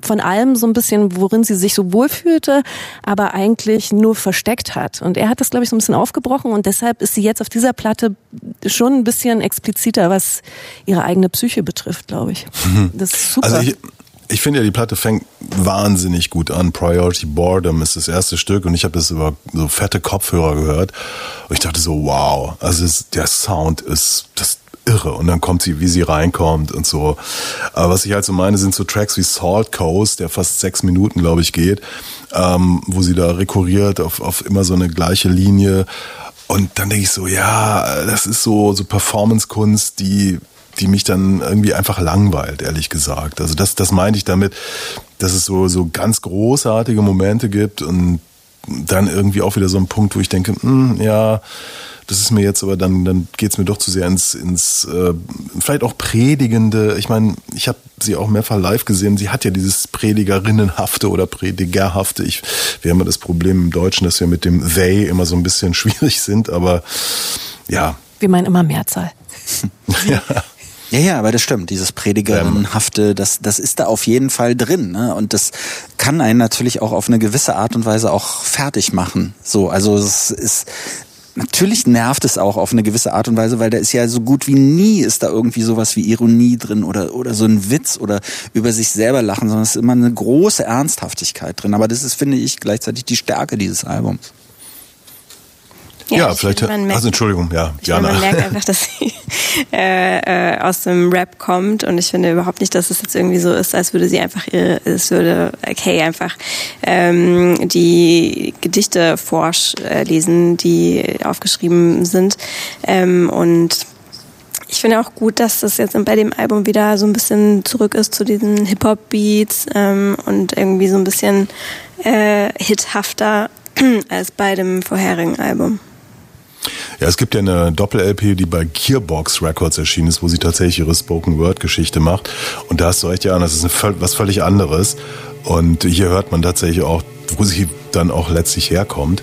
von allem so ein bisschen, worin sie sich so wohlfühlte, aber eigentlich nur versteckt hat. Und er hat das, glaube ich, so ein bisschen aufgebrochen und deshalb ist sie jetzt auf dieser Platte schon ein bisschen expliziter, was ihre eigene Psyche betrifft, glaube ich. Das ist super. Also ich, ich finde ja, die Platte fängt wahnsinnig gut an. Priority Boredom ist das erste Stück und ich habe das über so fette Kopfhörer gehört und ich dachte so, wow, also es, der Sound ist das irre und dann kommt sie, wie sie reinkommt und so. Aber was ich halt so meine, sind so Tracks wie Salt Coast, der fast sechs Minuten, glaube ich, geht, ähm, wo sie da rekurriert auf, auf immer so eine gleiche Linie und dann denke ich so, ja, das ist so, so Performance-Kunst, die die mich dann irgendwie einfach langweilt, ehrlich gesagt. Also das, das meinte ich damit, dass es so, so ganz großartige Momente gibt und dann irgendwie auch wieder so ein Punkt, wo ich denke, hm, ja, das ist mir jetzt aber dann, dann geht's mir doch zu sehr ins, ins äh, vielleicht auch predigende. Ich meine, ich habe sie auch mehrfach live gesehen. Sie hat ja dieses Predigerinnenhafte oder Predigerhafte. Ich, wir haben ja das Problem im Deutschen, dass wir mit dem they immer so ein bisschen schwierig sind, aber ja, Wir meinen immer Mehrzahl. ja. Ja, ja, aber das stimmt. Dieses Predigerinnenhafte, das, das ist da auf jeden Fall drin. Ne? Und das kann einen natürlich auch auf eine gewisse Art und Weise auch fertig machen. So, also es ist Natürlich nervt es auch auf eine gewisse Art und Weise, weil da ist ja so gut wie nie ist da irgendwie sowas wie Ironie drin oder, oder so ein Witz oder über sich selber lachen, sondern es ist immer eine große Ernsthaftigkeit drin. Aber das ist, finde ich, gleichzeitig die Stärke dieses Albums. Ja, ich vielleicht. finde, merkt- Also Entschuldigung, ja, Ich finde, Jana. man merkt einfach, dass sie äh, äh, aus dem Rap kommt und ich finde überhaupt nicht, dass es jetzt irgendwie so ist, als würde sie einfach ihre, es würde okay einfach ähm, die Gedichte vorlesen, die aufgeschrieben sind ähm, und ich finde auch gut, dass das jetzt bei dem Album wieder so ein bisschen zurück ist zu diesen Hip-Hop-Beats ähm, und irgendwie so ein bisschen äh, hithafter als bei dem vorherigen Album. Ja, es gibt ja eine Doppel-LP, die bei Gearbox Records erschienen ist, wo sie tatsächlich ihre Spoken-Word-Geschichte macht. Und da hast du recht, ja, das ist ein, völ- was völlig anderes. Und hier hört man tatsächlich auch, wo sie dann auch letztlich herkommt.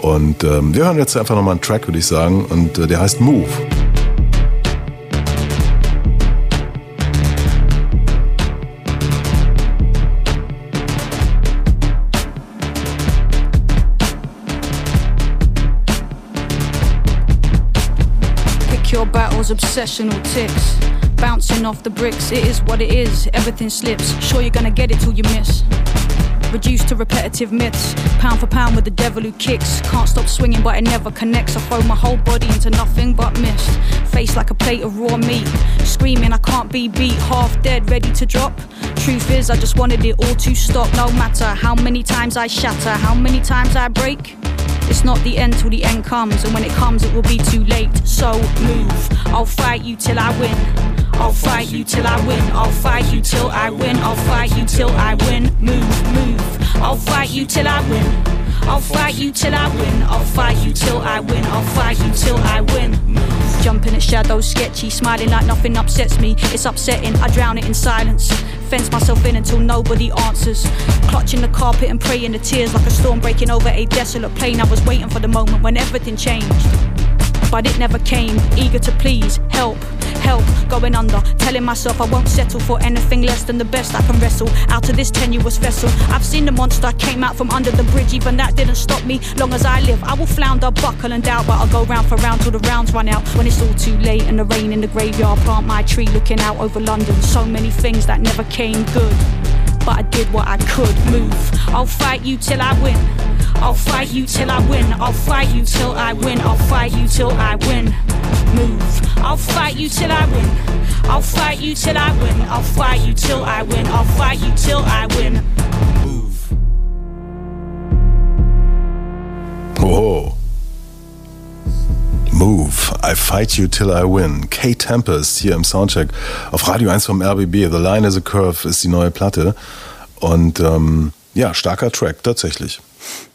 Und ähm, wir hören jetzt einfach nochmal einen Track, würde ich sagen. Und äh, der heißt Move. Obsessional ticks. Bouncing off the bricks, it is what it is. Everything slips. Sure, you're gonna get it till you miss. Reduced to repetitive myths, pound for pound with the devil who kicks. Can't stop swinging, but it never connects. I throw my whole body into nothing but mist. Face like a plate of raw meat. Screaming, I can't be beat. Half dead, ready to drop. Truth is, I just wanted it all to stop. No matter how many times I shatter, how many times I break. It's not the end till the end comes, and when it comes, it will be too late. So move. I'll fight you till I win. I'll fight you till I win. I'll fight you till I win. I'll fight you till I win. Move, move. I'll fight you till I win. I'll fight you till I win. I'll fight you till I win. I'll fight you till I win. Jumping at shadows, sketchy, smiling like nothing upsets me. It's upsetting, I drown it in silence. Fence myself in until nobody answers. Clutching the carpet and praying the tears like a storm breaking over a desolate plain. I was waiting for the moment when everything changed. But it never came, eager to please, help, help, going under. Telling myself I won't settle for anything less than the best I can wrestle out of this tenuous vessel. I've seen the monster came out from under the bridge, even that didn't stop me. Long as I live, I will flounder, buckle and doubt, but I'll go round for round till the rounds run out. When it's all too late and the rain in the graveyard, plant my tree looking out over London. So many things that never came good. But I did what I could move. I'll fight you till I win. I'll fight you till I win. I'll fight you till I win. I'll fight you till I win. Move. I'll fight you till I win. I'll fight you till I win. I'll fight you till I win. I'll fight you till I win. Move. Whoa. Move, I fight you till I win. Kate Tempest hier im Soundcheck auf Radio 1 vom RBB. The Line is a Curve ist die neue Platte. Und ähm, ja, starker Track, tatsächlich.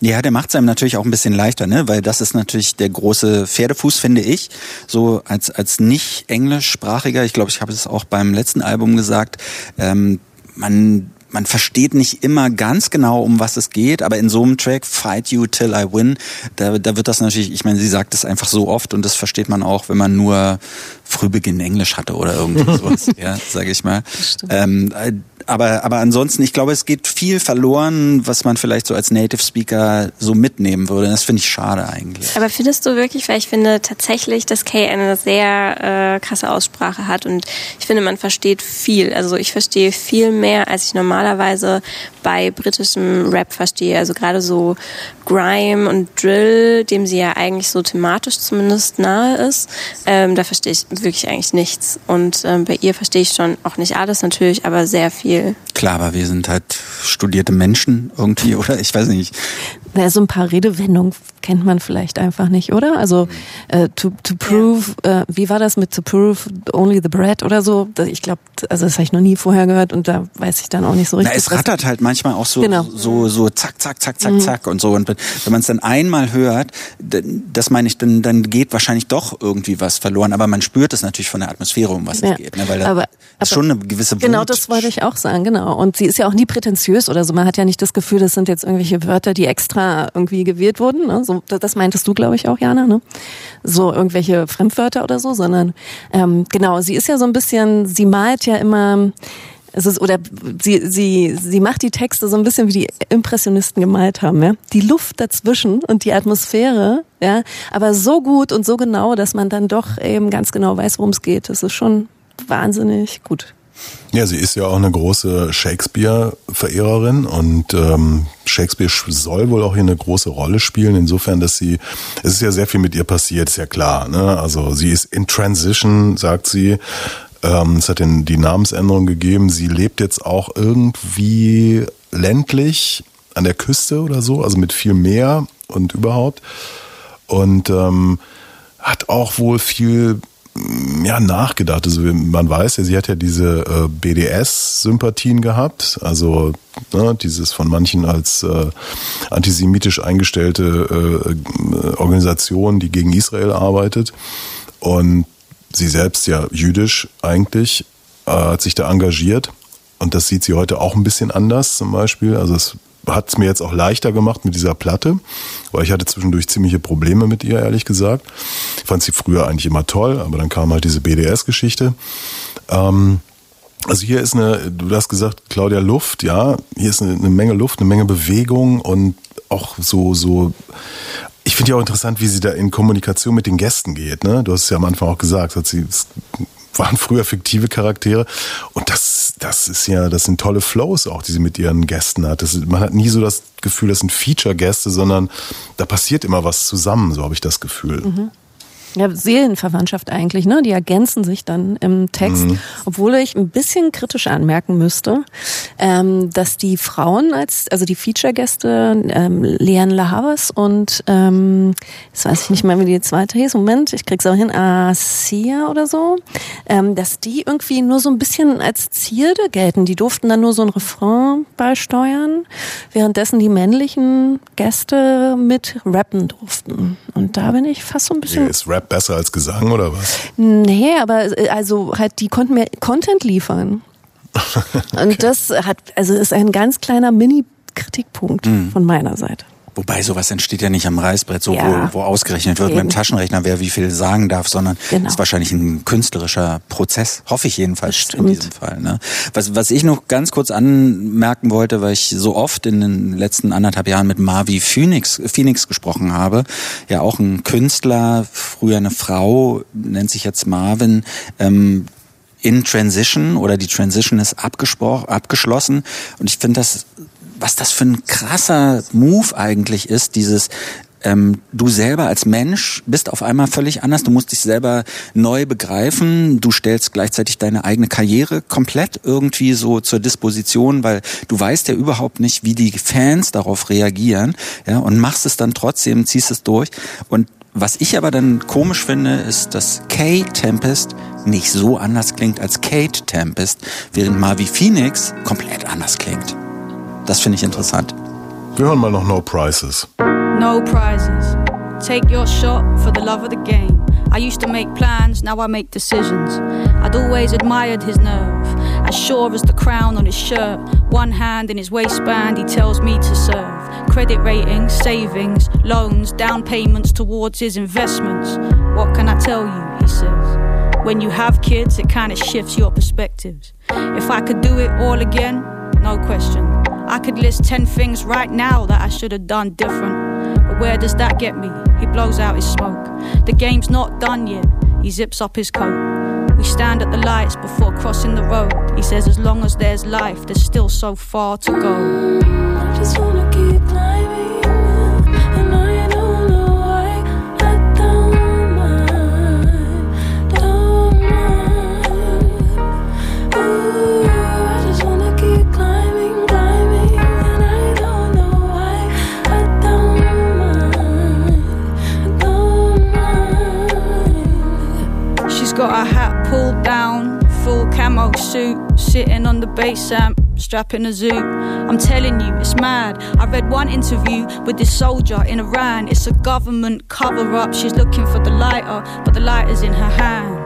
Ja, der macht es einem natürlich auch ein bisschen leichter, ne? Weil das ist natürlich der große Pferdefuß, finde ich. So als als nicht englischsprachiger, ich glaube, ich habe es auch beim letzten Album gesagt, ähm, man man versteht nicht immer ganz genau, um was es geht, aber in so einem Track, Fight You Till I Win, da, da wird das natürlich, ich meine, sie sagt es einfach so oft und das versteht man auch, wenn man nur Frühbeginn Englisch hatte oder irgendwie sowas, ja, sage ich mal. Ähm, äh, aber, aber ansonsten, ich glaube, es geht viel verloren, was man vielleicht so als Native Speaker so mitnehmen würde. Das finde ich schade eigentlich. Aber findest du wirklich, weil ich finde tatsächlich, dass Kay eine sehr äh, krasse Aussprache hat und ich finde, man versteht viel. Also ich verstehe viel mehr, als ich normalerweise bei britischem Rap verstehe. Also gerade so Grime und Drill, dem sie ja eigentlich so thematisch zumindest nahe ist, ähm, da verstehe ich wirklich eigentlich nichts. Und ähm, bei ihr verstehe ich schon auch nicht alles natürlich, aber sehr viel. Klar, aber wir sind halt studierte Menschen irgendwie, oder? Ich weiß nicht. Na, so ein paar Redewendungen kennt man vielleicht einfach nicht, oder? Also äh, to, to prove, äh, wie war das mit to prove only the bread oder so? Ich glaube, also das habe ich noch nie vorher gehört und da weiß ich dann auch nicht so Na, richtig. es rattert halt manchmal auch so, Genau. so, so zack, zack, zack, zack, Mhm. zack und so. Und wenn man es dann einmal hört, das meine ich, dann, dann geht wahrscheinlich doch irgendwie was verloren. Aber man spürt es natürlich von der Atmosphäre, um was Ja. es geht. Ne? Weil da Aber- ist schon eine gewisse Wut. Genau, das wollte ich auch sagen, genau. Und sie ist ja auch nie prätentiös oder so. Man hat ja nicht das Gefühl, das sind jetzt irgendwelche Wörter, die extra irgendwie gewählt wurden. Ne? So das, das meintest du, glaube ich, auch, Jana, ne? So irgendwelche Fremdwörter oder so, sondern ähm, genau, sie ist ja so ein bisschen, sie malt ja immer. Es ist, oder sie, sie, sie macht die Texte so ein bisschen wie die Impressionisten gemalt haben, ja. Die Luft dazwischen und die Atmosphäre, ja, aber so gut und so genau, dass man dann doch eben ganz genau weiß, worum es geht. Das ist schon wahnsinnig gut. Ja, sie ist ja auch eine große Shakespeare-Verehrerin und ähm, Shakespeare soll wohl auch hier eine große Rolle spielen, insofern, dass sie, es ist ja sehr viel mit ihr passiert, ist ja klar. Ne? Also sie ist in Transition, sagt sie. Ähm, es hat den, die Namensänderung gegeben. Sie lebt jetzt auch irgendwie ländlich an der Küste oder so, also mit viel Meer und überhaupt. Und ähm, hat auch wohl viel ja, nachgedacht. Also man weiß ja, sie hat ja diese äh, BDS-Sympathien gehabt, also ne, dieses von manchen als äh, antisemitisch eingestellte äh, Organisation, die gegen Israel arbeitet. Und sie selbst ja jüdisch eigentlich, äh, hat sich da engagiert. Und das sieht sie heute auch ein bisschen anders zum Beispiel. Also es hat es mir jetzt auch leichter gemacht mit dieser Platte, weil ich hatte zwischendurch ziemliche Probleme mit ihr, ehrlich gesagt. Ich fand sie früher eigentlich immer toll, aber dann kam halt diese BDS-Geschichte. Ähm, also hier ist eine, du hast gesagt, Claudia Luft, ja, hier ist eine, eine Menge Luft, eine Menge Bewegung und auch so, so, ich finde ja auch interessant, wie sie da in Kommunikation mit den Gästen geht, ne? Du hast es ja am Anfang auch gesagt, hat sie, waren früher fiktive Charaktere und das, das ist ja, das sind tolle Flows auch, die sie mit ihren Gästen hat. Das, man hat nie so das Gefühl, das sind Feature-Gäste, sondern da passiert immer was zusammen, so habe ich das Gefühl. Mhm. Ja, Seelenverwandtschaft eigentlich, ne? Die ergänzen sich dann im Text, Mhm. obwohl ich ein bisschen kritisch anmerken müsste, ähm, dass die Frauen als, also die Feature-Gäste, ähm, Leanne Lahavas und ähm, jetzt weiß ich nicht mehr, wie die zweite hieß, Moment, ich krieg's auch hin, Asia oder so, ähm, dass die irgendwie nur so ein bisschen als Zierde gelten. Die durften dann nur so ein Refrain beisteuern, währenddessen die männlichen Gäste mit rappen durften. Und da bin ich fast so ein bisschen Rap besser als Gesang oder was? Nee, aber äh, also halt, die konnten mir Content liefern. Und das hat, also ist ein ganz kleiner Mini-Kritikpunkt Mhm. von meiner Seite. Wobei sowas entsteht ja nicht am Reißbrett, so Ja. wo, wo ausgerechnet wird mit Eben. dem Taschenrechner, wer wie viel sagen darf, sondern Genau. ist wahrscheinlich ein künstlerischer Prozess, hoffe ich jedenfalls in diesem Fall. Ne? Was, was ich noch ganz kurz anmerken wollte, weil ich so oft in den letzten anderthalb Jahren mit Marvi Phoenix, Phoenix gesprochen habe, ja auch ein Künstler, früher eine Frau, nennt sich jetzt Marvin, ähm, in Transition oder die Transition ist abgespro- abgeschlossen und ich finde das was das für ein krasser Move eigentlich ist, dieses ähm, du selber als Mensch bist auf einmal völlig anders, du musst dich selber neu begreifen, du stellst gleichzeitig deine eigene Karriere komplett irgendwie so zur Disposition, weil du weißt ja überhaupt nicht, wie die Fans darauf reagieren, ja, und machst es dann trotzdem, ziehst es durch. Und was ich aber dann komisch finde, ist, dass Kay Tempest nicht so anders klingt als Kate Tempest, während Marvi Phoenix komplett anders klingt. Das finde ich interessant. Wir hören mal noch No Prices. No prizes. Take your shot for the love of the game. I used to make plans, now I make decisions. I'd always admired his nerve, as sure as the crown on his shirt. One hand in his waistband, he tells me to serve. Credit ratings, savings, loans, down payments towards his investments. What can I tell you? He says. When you have kids, it kind of shifts your perspectives. If I could do it all again, no question. I could list 10 things right now that I should have done different. But where does that get me? He blows out his smoke. The game's not done yet. He zips up his coat. We stand at the lights before crossing the road. He says, as long as there's life, there's still so far to go. I just wanna keep climbing, got her hat pulled down, full camo suit, sitting on the bass amp, strapping a zoot. I'm telling you, it's mad. I read one interview with this soldier in Iran. It's a government cover up. She's looking for the lighter, but the lighter's in her hand.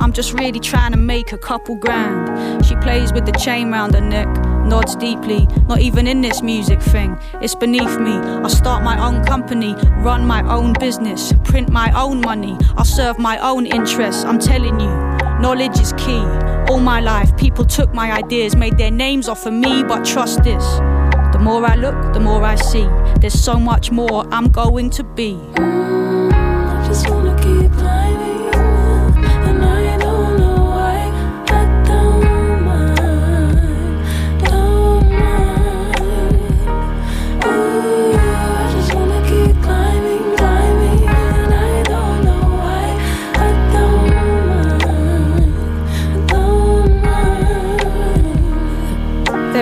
I'm just really trying to make a couple grand. She plays with the chain round her neck, nods deeply. Not even in this music thing, it's beneath me. I'll start my own company, run my own business, print my own money. I'll serve my own interests. I'm telling you, knowledge is key. All my life, people took my ideas, made their names off of me, but trust this. The more I look, the more I see. There's so much more I'm going to be. Mm, I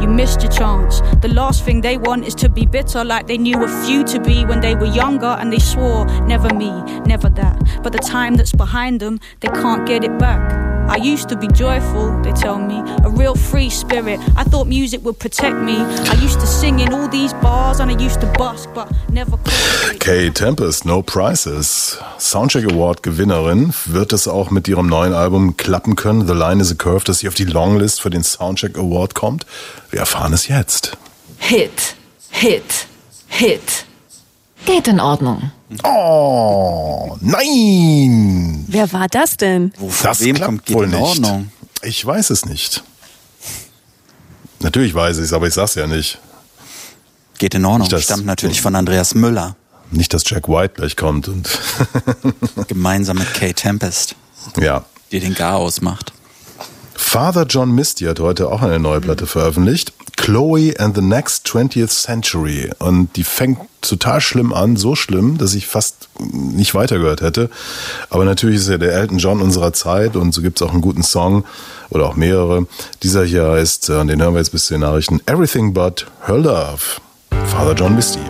You missed your chance. The last thing they want is to be bitter like they knew a few to be when they were younger and they swore, never me, never that. But the time that's behind them, they can't get it back. I used to be joyful, they tell me, a real free spirit. I thought music would protect me. I used to sing in all these bars and I used to busk, but never Kay Tempest, No Prices. Soundcheck Award Gewinnerin. Wird es auch mit ihrem neuen Album klappen können? The Line is a Curve, dass sie auf die Longlist für den Soundcheck Award kommt? Wir erfahren es jetzt. Hit, Hit, Hit. Geht in Ordnung. Oh, nein! Wer war das denn? das wem klappt wohl in nicht. Ordnung? Ich weiß es nicht. Natürlich weiß ich es, aber ich sag's ja nicht. Geht in Ordnung. Nicht, dass- Stammt natürlich von Andreas Müller. Nicht, dass Jack White gleich kommt und Gemeinsam mit Kay Tempest, ja. die den Gar ausmacht. Father John Misty hat heute auch eine neue Platte veröffentlicht. Chloe and the Next 20th Century. Und die fängt total schlimm an, so schlimm, dass ich fast nicht weitergehört hätte. Aber natürlich ist er der Elton John unserer Zeit und so gibt's auch einen guten Song oder auch mehrere. Dieser hier heißt, äh, den hören wir jetzt bis zu den Nachrichten, Everything But Her Love. Father John Misty.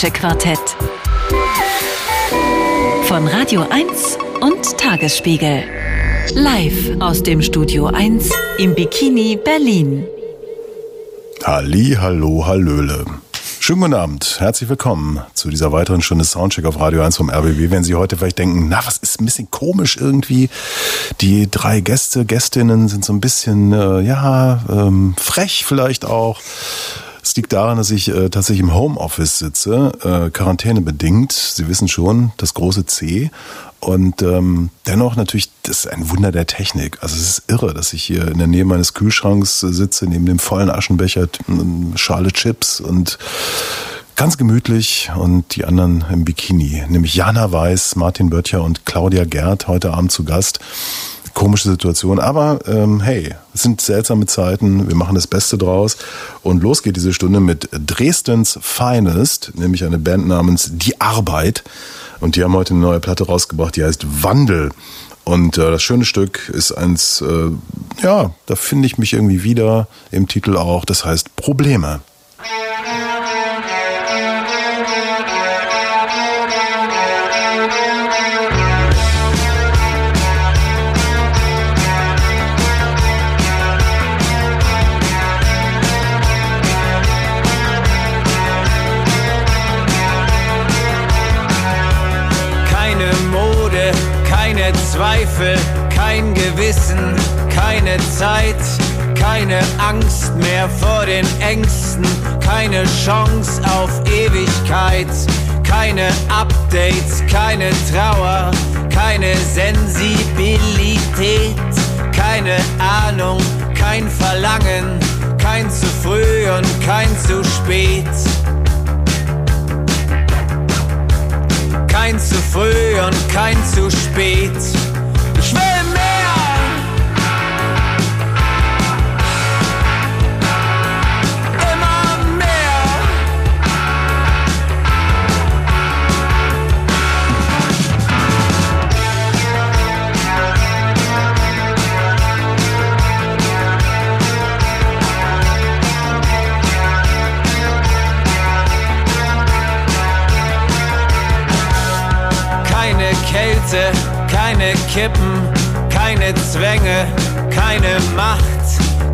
Musikalische Quartett. Von Radio 1 und Tagesspiegel. Live aus dem Studio 1 im Bikini Berlin. Halli, hallo, hallöle. Schönen guten Abend, herzlich willkommen zu dieser weiteren Stunde Soundcheck auf Radio 1 vom RBB. Wenn Sie heute vielleicht denken, na, was ist ein bisschen komisch irgendwie? Die drei Gäste, Gästinnen sind so ein bisschen, äh, ja, ähm, frech vielleicht auch. Es liegt daran, dass ich äh, tatsächlich im Homeoffice sitze, äh, quarantänebedingt. Sie wissen schon, das große C. Und ähm, dennoch natürlich, das ist ein Wunder der Technik. Also es ist irre, dass ich hier in der Nähe meines Kühlschranks sitze, neben dem vollen Aschenbecher, eine Schale Chips und ganz gemütlich und die anderen im Bikini. Nämlich Jana Weiß, Martin Böttcher und Claudia Gerd heute Abend zu Gast. Komische Situation, aber ähm, hey, es sind seltsame Zeiten, wir machen das Beste draus. Und los geht diese Stunde mit Dresdens Finest, nämlich eine Band namens Die Arbeit. Und die haben heute eine neue Platte rausgebracht, die heißt Wandel. Und äh, das schöne Stück ist eins, äh, ja, da finde ich mich irgendwie wieder im Titel auch, das heißt Probleme. Zweifel, kein Gewissen, keine Zeit, keine Angst mehr vor den Ängsten, keine Chance auf Ewigkeit, keine Updates, keine Trauer, keine Sensibilität, keine Ahnung, kein Verlangen, kein zu früh und kein zu spät. Kein zu früh und kein zu spät. Ich mehr. Immer mehr. Keine Kälte, keine Kippen, keine Zwänge, keine Macht,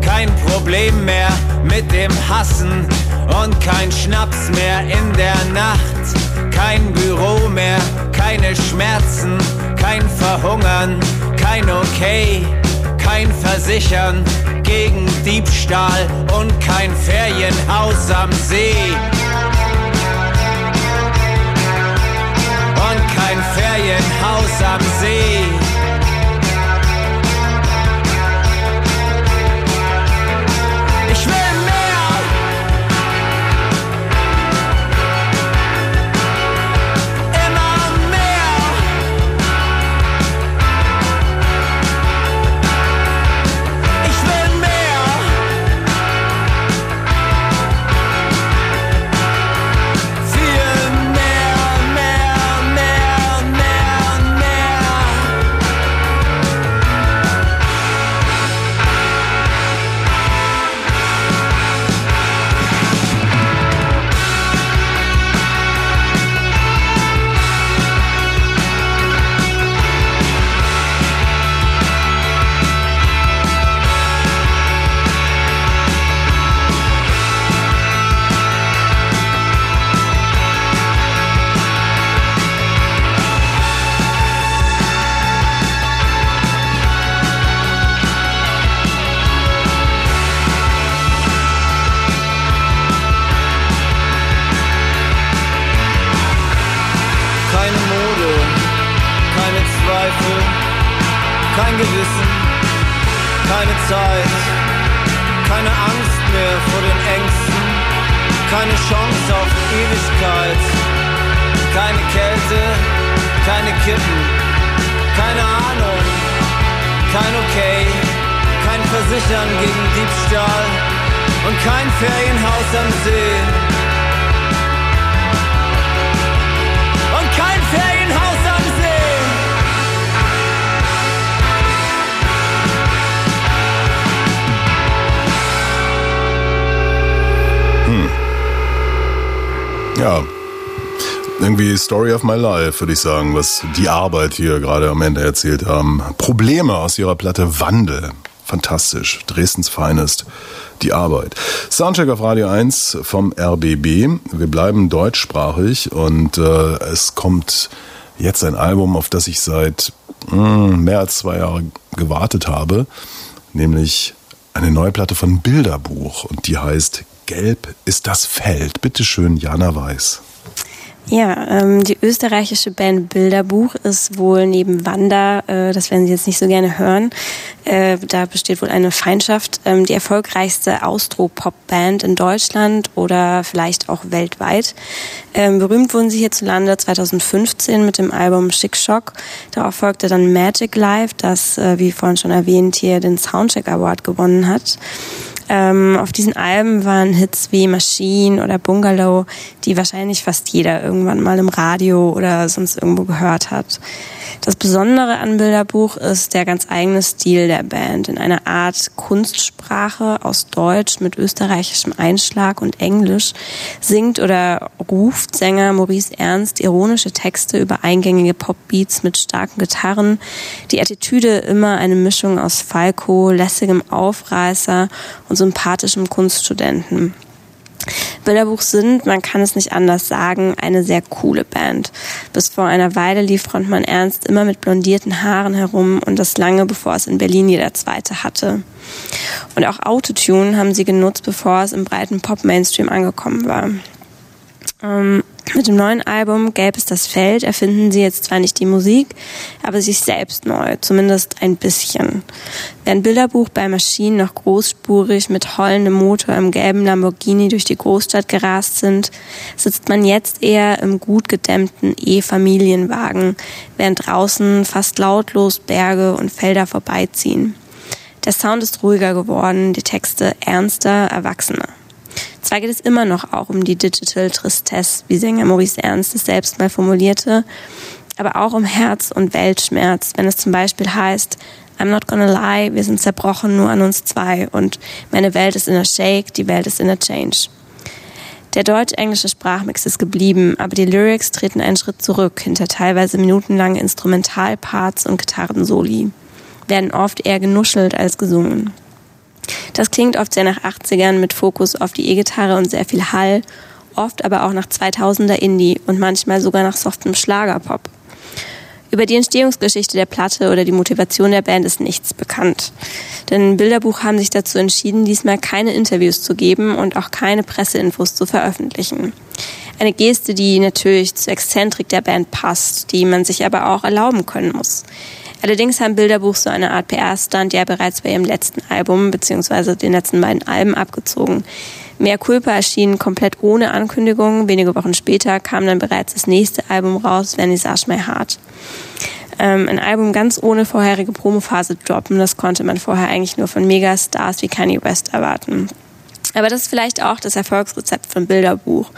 kein Problem mehr mit dem Hassen und kein Schnaps mehr in der Nacht, kein Büro mehr, keine Schmerzen, kein Verhungern, kein Okay, kein Versichern gegen Diebstahl und kein Ferienhaus am See. Und kein Ferienhaus am See. Kippen, keine Ahnung, kein Okay, kein Versichern gegen Diebstahl und kein Ferienhaus am See. und kein Ferienhaus am See. Irgendwie Story of my life, würde ich sagen, was die Arbeit hier gerade am Ende erzählt haben. Probleme aus ihrer Platte Wandel. Fantastisch. Dresdens Finest. Die Arbeit. Soundcheck auf Radio 1 vom RBB. Wir bleiben deutschsprachig und äh, es kommt jetzt ein Album, auf das ich seit mh, mehr als zwei Jahren gewartet habe, nämlich eine neue Platte von Bilderbuch und die heißt Gelb ist das Feld. Bitte schön, Jana Weiß. Ja, ähm, die österreichische Band Bilderbuch ist wohl neben Wanda, äh, das werden Sie jetzt nicht so gerne hören, äh, da besteht wohl eine Feindschaft, ähm, die erfolgreichste Austro-Pop-Band in Deutschland oder vielleicht auch weltweit. Ähm, berühmt wurden sie hierzulande 2015 mit dem Album Schick Shock. Darauf folgte dann Magic Life, das, äh, wie vorhin schon erwähnt, hier den Soundcheck Award gewonnen hat. Ähm, auf diesen Alben waren Hits wie Machine oder Bungalow, die wahrscheinlich fast jeder irgendwann mal im Radio oder sonst irgendwo gehört hat. Das Besondere an Bilderbuch ist der ganz eigene Stil der Band in einer Art Kunstsprache aus Deutsch mit österreichischem Einschlag und Englisch singt oder ruft Sänger Maurice Ernst ironische Texte über eingängige Popbeats mit starken Gitarren. Die Attitüde immer eine Mischung aus Falco, lässigem Aufreißer und sympathischem Kunststudenten. Bilderbuch sind, man kann es nicht anders sagen, eine sehr coole Band. Bis vor einer Weile lief Frontmann Ernst immer mit blondierten Haaren herum und das lange bevor es in Berlin jeder zweite hatte. Und auch Autotune haben sie genutzt, bevor es im breiten Pop-Mainstream angekommen war. Ähm, mit dem neuen Album Gelb ist das Feld erfinden sie jetzt zwar nicht die Musik, aber sich selbst neu, zumindest ein bisschen. Während Bilderbuch bei Maschinen noch großspurig mit heulendem Motor im gelben Lamborghini durch die Großstadt gerast sind, sitzt man jetzt eher im gut gedämmten E-Familienwagen, während draußen fast lautlos Berge und Felder vorbeiziehen. Der Sound ist ruhiger geworden, die Texte ernster, erwachsener. Zwar geht es immer noch auch um die Digital Tristesse, wie Sänger Maurice Ernst es selbst mal formulierte, aber auch um Herz und Weltschmerz, wenn es zum Beispiel heißt, I'm not gonna lie, wir sind zerbrochen nur an uns zwei und meine Welt ist in a shake, die Welt ist in a change. Der deutsch-englische Sprachmix ist geblieben, aber die Lyrics treten einen Schritt zurück hinter teilweise minutenlangen Instrumentalparts und Gitarrensoli, werden oft eher genuschelt als gesungen. Das klingt oft sehr nach 80ern mit Fokus auf die E-Gitarre und sehr viel Hall, oft aber auch nach 2000er Indie und manchmal sogar nach softem Schlagerpop. Über die Entstehungsgeschichte der Platte oder die Motivation der Band ist nichts bekannt. Denn Bilderbuch haben sich dazu entschieden, diesmal keine Interviews zu geben und auch keine Presseinfos zu veröffentlichen. Eine Geste, die natürlich zur Exzentrik der Band passt, die man sich aber auch erlauben können muss. Allerdings haben Bilderbuch so eine Art PR-Stunt ja bereits bei ihrem letzten Album bzw. den letzten beiden Alben abgezogen. Mehr Culpa erschien komplett ohne Ankündigung. Wenige Wochen später kam dann bereits das nächste Album raus, Vernissage My Heart. Ähm, ein Album ganz ohne vorherige Promophase droppen, das konnte man vorher eigentlich nur von Megastars wie Kanye West erwarten. Aber das ist vielleicht auch das Erfolgsrezept von Bilderbuch.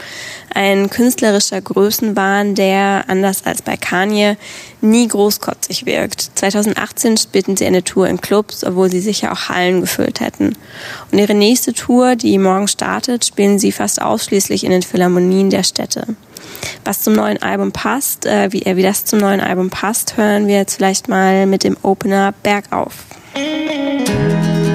Ein künstlerischer Größenwahn, der, anders als bei Kanye, nie großkotzig wirkt. 2018 spielten sie eine Tour in Clubs, obwohl sie sicher auch Hallen gefüllt hätten. Und ihre nächste Tour, die morgen startet, spielen sie fast ausschließlich in den Philharmonien der Städte. Was zum neuen Album passt, äh, wie, äh, wie das zum neuen Album passt, hören wir jetzt vielleicht mal mit dem Opener Bergauf. Thank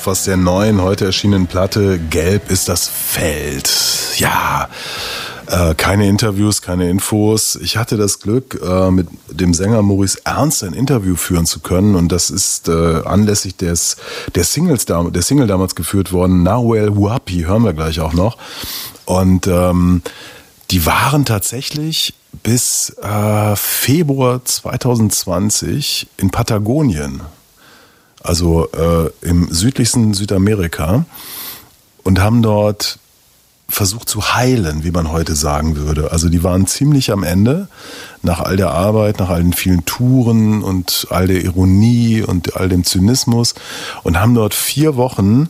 Bergauf aus der neuen, heute erschienenen Platte Gelb ist das Feld. Ja, äh, keine Interviews, keine Infos. Ich hatte das Glück, äh, mit dem Sänger Maurice Ernst ein Interview führen zu können und das ist äh, anlässlich des, der, Singles, der Single damals geführt worden, Nawel Huapi, hören wir gleich auch noch. Und ähm, die waren tatsächlich bis äh, Februar 2020 in Patagonien also äh, im südlichsten Südamerika und haben dort versucht zu heilen, wie man heute sagen würde. Also die waren ziemlich am Ende nach all der Arbeit, nach all den vielen Touren und all der Ironie und all dem Zynismus und haben dort vier Wochen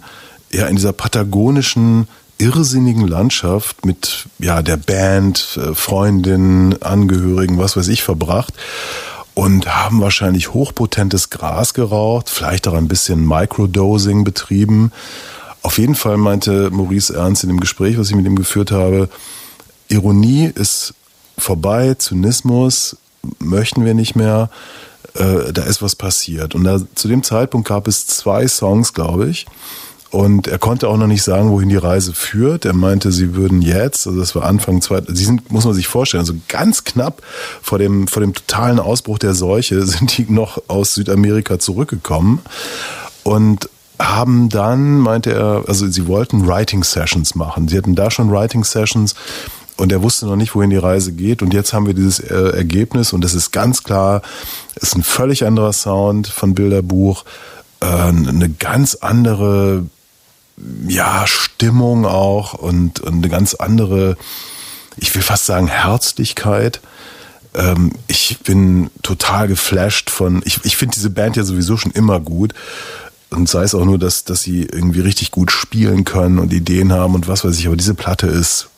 ja in dieser patagonischen irrsinnigen Landschaft mit ja der Band, äh, Freundinnen, Angehörigen, was weiß ich verbracht und haben wahrscheinlich hochpotentes Gras geraucht, vielleicht auch ein bisschen Microdosing betrieben. Auf jeden Fall meinte Maurice Ernst in dem Gespräch, was ich mit ihm geführt habe, Ironie ist vorbei, Zynismus möchten wir nicht mehr, äh, da ist was passiert. Und da, zu dem Zeitpunkt gab es zwei Songs, glaube ich. Und er konnte auch noch nicht sagen, wohin die Reise führt. Er meinte, sie würden jetzt, also das war Anfang zwei, sie sind, muss man sich vorstellen, also ganz knapp vor dem, vor dem totalen Ausbruch der Seuche sind die noch aus Südamerika zurückgekommen und haben dann, meinte er, also sie wollten Writing Sessions machen. Sie hatten da schon Writing Sessions und er wusste noch nicht, wohin die Reise geht. Und jetzt haben wir dieses äh, Ergebnis und das ist ganz klar, ist ein völlig anderer Sound von Bilderbuch, äh, eine ganz andere ja, Stimmung auch und, und eine ganz andere, ich will fast sagen, Herzlichkeit. Ähm, ich bin total geflasht von, ich, ich finde diese Band ja sowieso schon immer gut. Und sei es auch nur, dass, dass sie irgendwie richtig gut spielen können und Ideen haben und was weiß ich. Aber diese Platte ist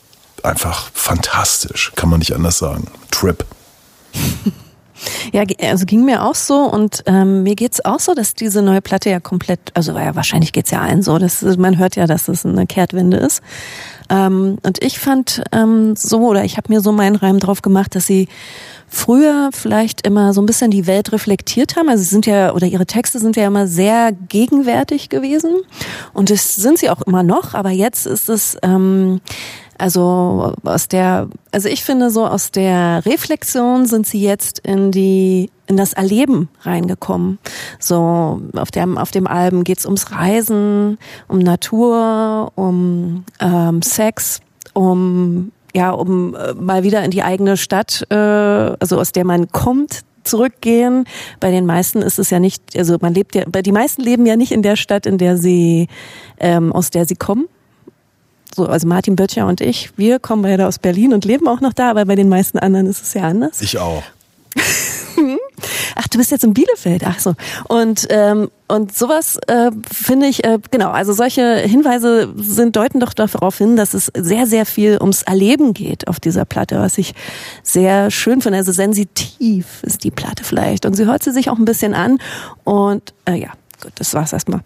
einfach fantastisch, kann man nicht anders sagen. Trip. Ja, also ging mir auch so und ähm, mir geht's auch so, dass diese neue Platte ja komplett, also ja, wahrscheinlich geht's ja allen so, dass, man hört ja, dass es eine Kehrtwende ist. Ähm, und ich fand ähm, so, oder ich habe mir so meinen Reim drauf gemacht, dass sie früher vielleicht immer so ein bisschen die Welt reflektiert haben. Also sie sind ja, oder ihre Texte sind ja immer sehr gegenwärtig gewesen. Und das sind sie auch immer noch, aber jetzt ist es, ähm, also aus der, also ich finde so aus der Reflexion sind sie jetzt in die in das Erleben reingekommen. So auf dem auf dem Album geht's ums Reisen, um Natur, um ähm, Sex, um ja um äh, mal wieder in die eigene Stadt, äh, also aus der man kommt zurückgehen. Bei den meisten ist es ja nicht, also man lebt ja, bei die meisten leben ja nicht in der Stadt, in der sie ähm, aus der sie kommen so, also Martin Böttcher und ich, wir kommen beide aus Berlin und leben auch noch da, aber bei den meisten anderen ist es ja anders. Ich auch. ach, du bist jetzt in Bielefeld, ach so. Und, ähm, und sowas äh, finde ich, äh, genau, also solche Hinweise sind, deuten doch darauf hin, dass es sehr, sehr viel ums Erleben geht auf dieser Platte, was ich sehr schön finde. Also sensitiv ist die Platte vielleicht. Und sie hört sie sich auch ein bisschen an. Und äh, ja, gut, das war's erstmal.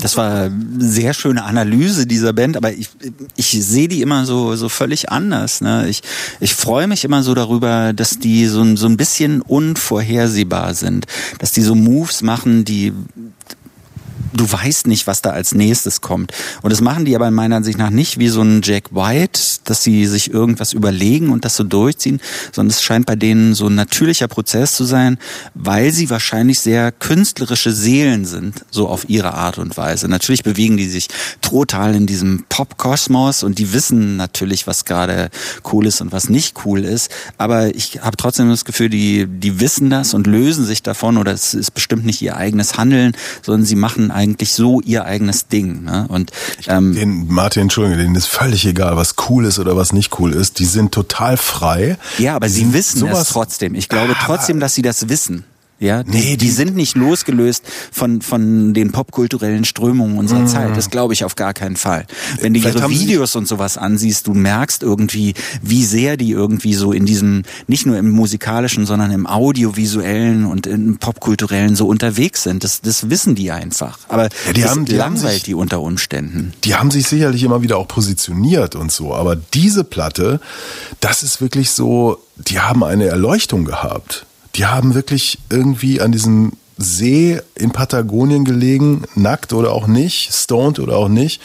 Das war eine sehr schöne Analyse dieser Band, aber ich, ich sehe die immer so, so völlig anders. Ne? Ich, ich freue mich immer so darüber, dass die so, so ein bisschen unvorhersehbar sind. Dass die so Moves machen, die du weißt nicht, was da als nächstes kommt. Und das machen die aber in meiner Ansicht nach nicht wie so ein Jack White, dass sie sich irgendwas überlegen und das so durchziehen, sondern es scheint bei denen so ein natürlicher Prozess zu sein, weil sie wahrscheinlich sehr künstlerische Seelen sind, so auf ihre Art und Weise. Natürlich bewegen die sich total in diesem Pop-Kosmos und die wissen natürlich, was gerade cool ist und was nicht cool ist. Aber ich habe trotzdem das Gefühl, die, die wissen das und lösen sich davon oder es ist bestimmt nicht ihr eigenes Handeln, sondern sie machen eigentlich so ihr eigenes Ding. Ne? Und ähm, Den Martin, Entschuldigung, denen ist völlig egal, was cool ist oder was nicht cool ist. Die sind total frei. Ja, aber Die sie wissen sowas- es trotzdem. Ich glaube trotzdem, dass sie das wissen. Ja, die, Nee, die die- sind nicht losgelöst von, von den popkulturellen Strömungen unserer Mm. Zeit. Das glaube ich auf gar keinen Fall. Wenn du Vielleicht ihre haben Videos und sowas ansiehst, du merkst irgendwie, wie sehr die irgendwie so in diesem, nicht nur im musikalischen, sondern im audiovisuellen und im popkulturellen so unterwegs sind. Das, das wissen die einfach. Aber Ja, die das haben- die haben langweilt sich- die unter Umständen. Die haben sich sicherlich immer wieder auch positioniert und so, aber diese Platte, das ist wirklich so, die haben eine Erleuchtung gehabt. Die haben wirklich irgendwie an diesem See in Patagonien gelegen, nackt oder auch nicht, stoned oder auch nicht,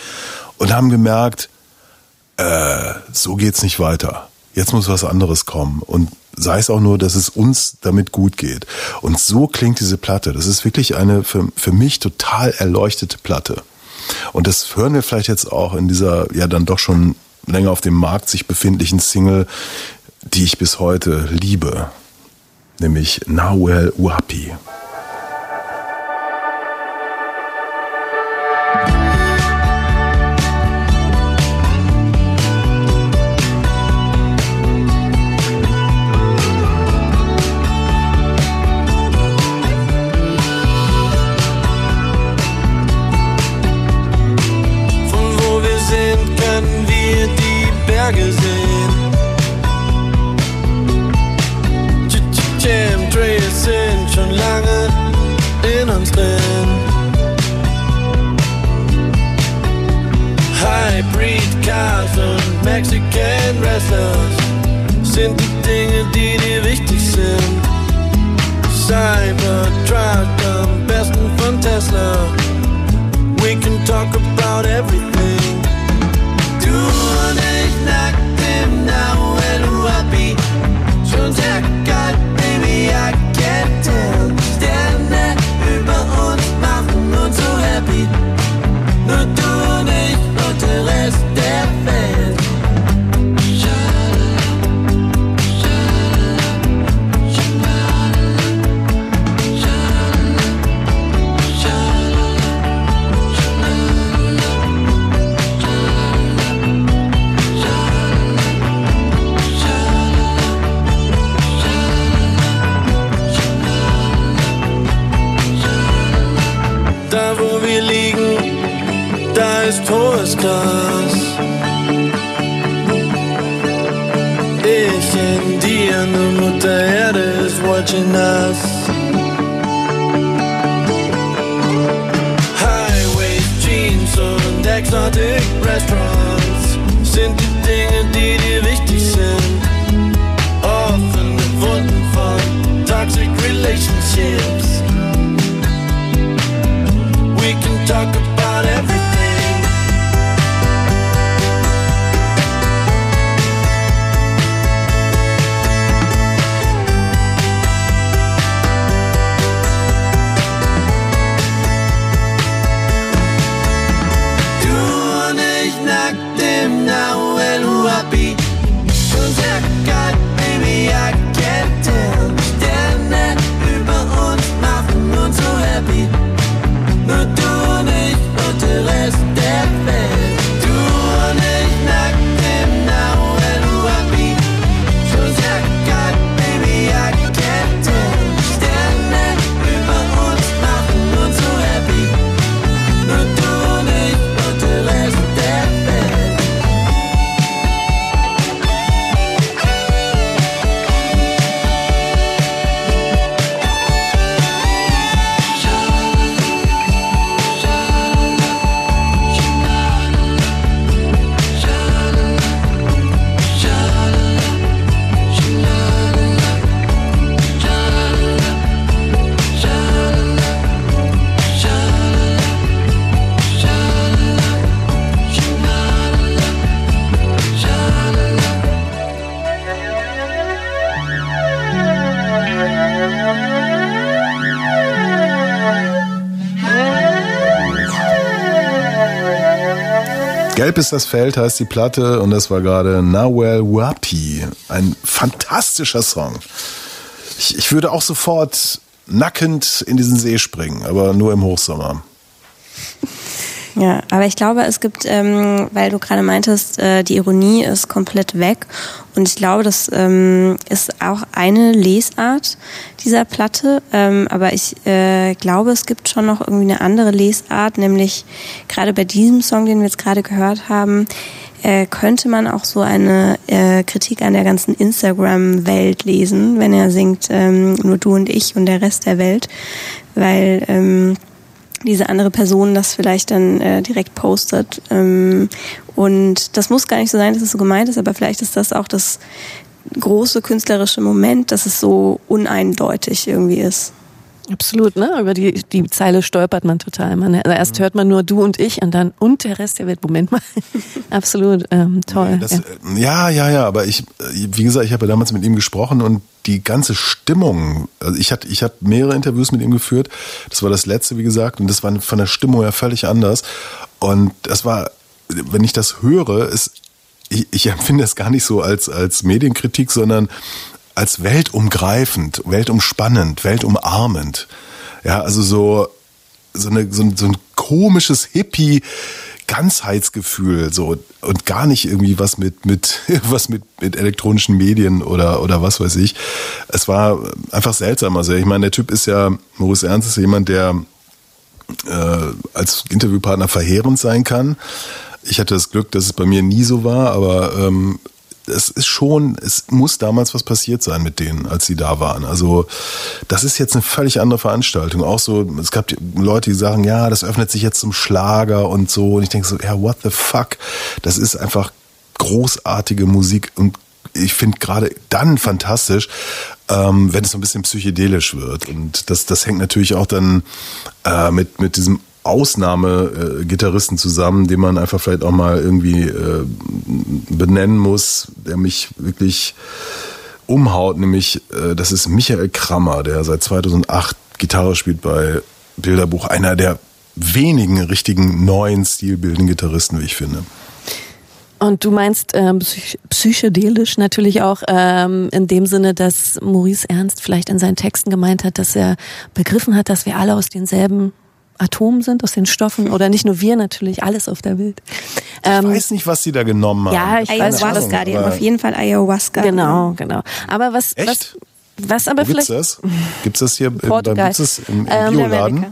und haben gemerkt, äh, so geht's nicht weiter. Jetzt muss was anderes kommen. Und sei es auch nur, dass es uns damit gut geht. Und so klingt diese Platte. Das ist wirklich eine für, für mich total erleuchtete Platte. Und das hören wir vielleicht jetzt auch in dieser ja dann doch schon länger auf dem Markt sich befindlichen Single, die ich bis heute liebe. Nämlich Nawel Uapi. Ist das Feld heißt die Platte und das war gerade Nawel Wapi. Ein fantastischer Song. Ich, ich würde auch sofort nackend in diesen See springen, aber nur im Hochsommer. Ja, aber ich glaube, es gibt, ähm, weil du gerade meintest, äh, die Ironie ist komplett weg. Und ich glaube, das ähm, ist auch eine Lesart dieser Platte. Ähm, aber ich äh, glaube, es gibt schon noch irgendwie eine andere Lesart, nämlich gerade bei diesem Song, den wir jetzt gerade gehört haben, äh, könnte man auch so eine äh, Kritik an der ganzen Instagram-Welt lesen, wenn er singt, ähm, nur du und ich und der Rest der Welt. Weil ähm, diese andere Person das vielleicht dann äh, direkt postet. Ähm, und das muss gar nicht so sein, dass es so gemeint ist, aber vielleicht ist das auch das große künstlerische Moment, dass es so uneindeutig irgendwie ist. Absolut, ne? Über die, die Zeile stolpert man total. Man, also erst hört man nur du und ich und dann und der Rest der Welt. Moment mal. Absolut, ähm, toll. Das, ja. äh, ja, ja, ja, aber ich, äh, wie gesagt, ich habe ja damals mit ihm gesprochen und die ganze Stimmung, also ich hatte, ich habe mehrere Interviews mit ihm geführt. Das war das letzte, wie gesagt, und das war von der Stimmung her völlig anders. Und das war, wenn ich das höre, ist, ich, ich empfinde das gar nicht so als, als Medienkritik, sondern als weltumgreifend, weltumspannend, weltumarmend. Ja, also so, so, eine, so, ein, so ein komisches Hippie, Ganzheitsgefühl so und gar nicht irgendwie was mit mit was mit mit elektronischen Medien oder oder was weiß ich. Es war einfach seltsam. Also ich meine, der Typ ist ja Maurice Ernst ist jemand, der äh, als Interviewpartner verheerend sein kann. Ich hatte das Glück, dass es bei mir nie so war, aber ähm, es ist schon, es muss damals was passiert sein mit denen, als sie da waren. Also das ist jetzt eine völlig andere Veranstaltung. Auch so, es gab Leute, die sagen, ja, das öffnet sich jetzt zum Schlager und so. Und ich denke so, ja, what the fuck? Das ist einfach großartige Musik und ich finde gerade dann fantastisch, ähm, wenn es so ein bisschen psychedelisch wird. Und das, das hängt natürlich auch dann äh, mit, mit diesem Ausnahme-Gitarristen zusammen, den man einfach vielleicht auch mal irgendwie äh, benennen muss, der mich wirklich umhaut, nämlich äh, das ist Michael Krammer, der seit 2008 Gitarre spielt bei Bilderbuch, einer der wenigen richtigen neuen stilbildenden Gitarristen, wie ich finde. Und du meinst ähm, psych psychedelisch natürlich auch ähm, in dem Sinne, dass Maurice Ernst vielleicht in seinen Texten gemeint hat, dass er begriffen hat, dass wir alle aus denselben Atomen sind, aus den Stoffen oder nicht nur wir natürlich, alles auf der Welt. Ähm, ich weiß nicht, was sie da genommen haben. Ja, ich weiß Ayahuasca, was. die haben auf jeden Fall Ayahuasca. Genau, genau. Aber was, Echt? was, was aber Wo gibt's vielleicht das? Gibt's das hier im, Portugal. gibt's das im, im Ähm, Bioladen?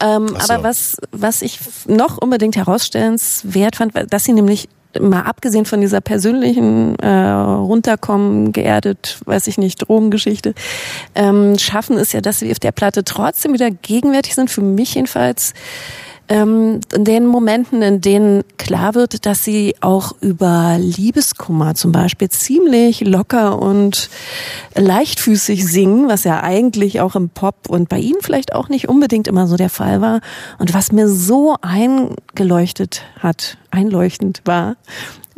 Ähm, so. aber was, was ich noch unbedingt herausstellenswert fand, dass sie nämlich mal abgesehen von dieser persönlichen äh, runterkommen, geerdet, weiß ich nicht, Drogengeschichte, ähm, schaffen es ja, dass sie auf der Platte trotzdem wieder gegenwärtig sind, für mich jedenfalls, ähm, in den Momenten, in denen klar wird, dass sie auch über Liebeskummer zum Beispiel ziemlich locker und leichtfüßig singen, was ja eigentlich auch im Pop und bei ihnen vielleicht auch nicht unbedingt immer so der Fall war. Und was mir so eingeleuchtet hat, einleuchtend war,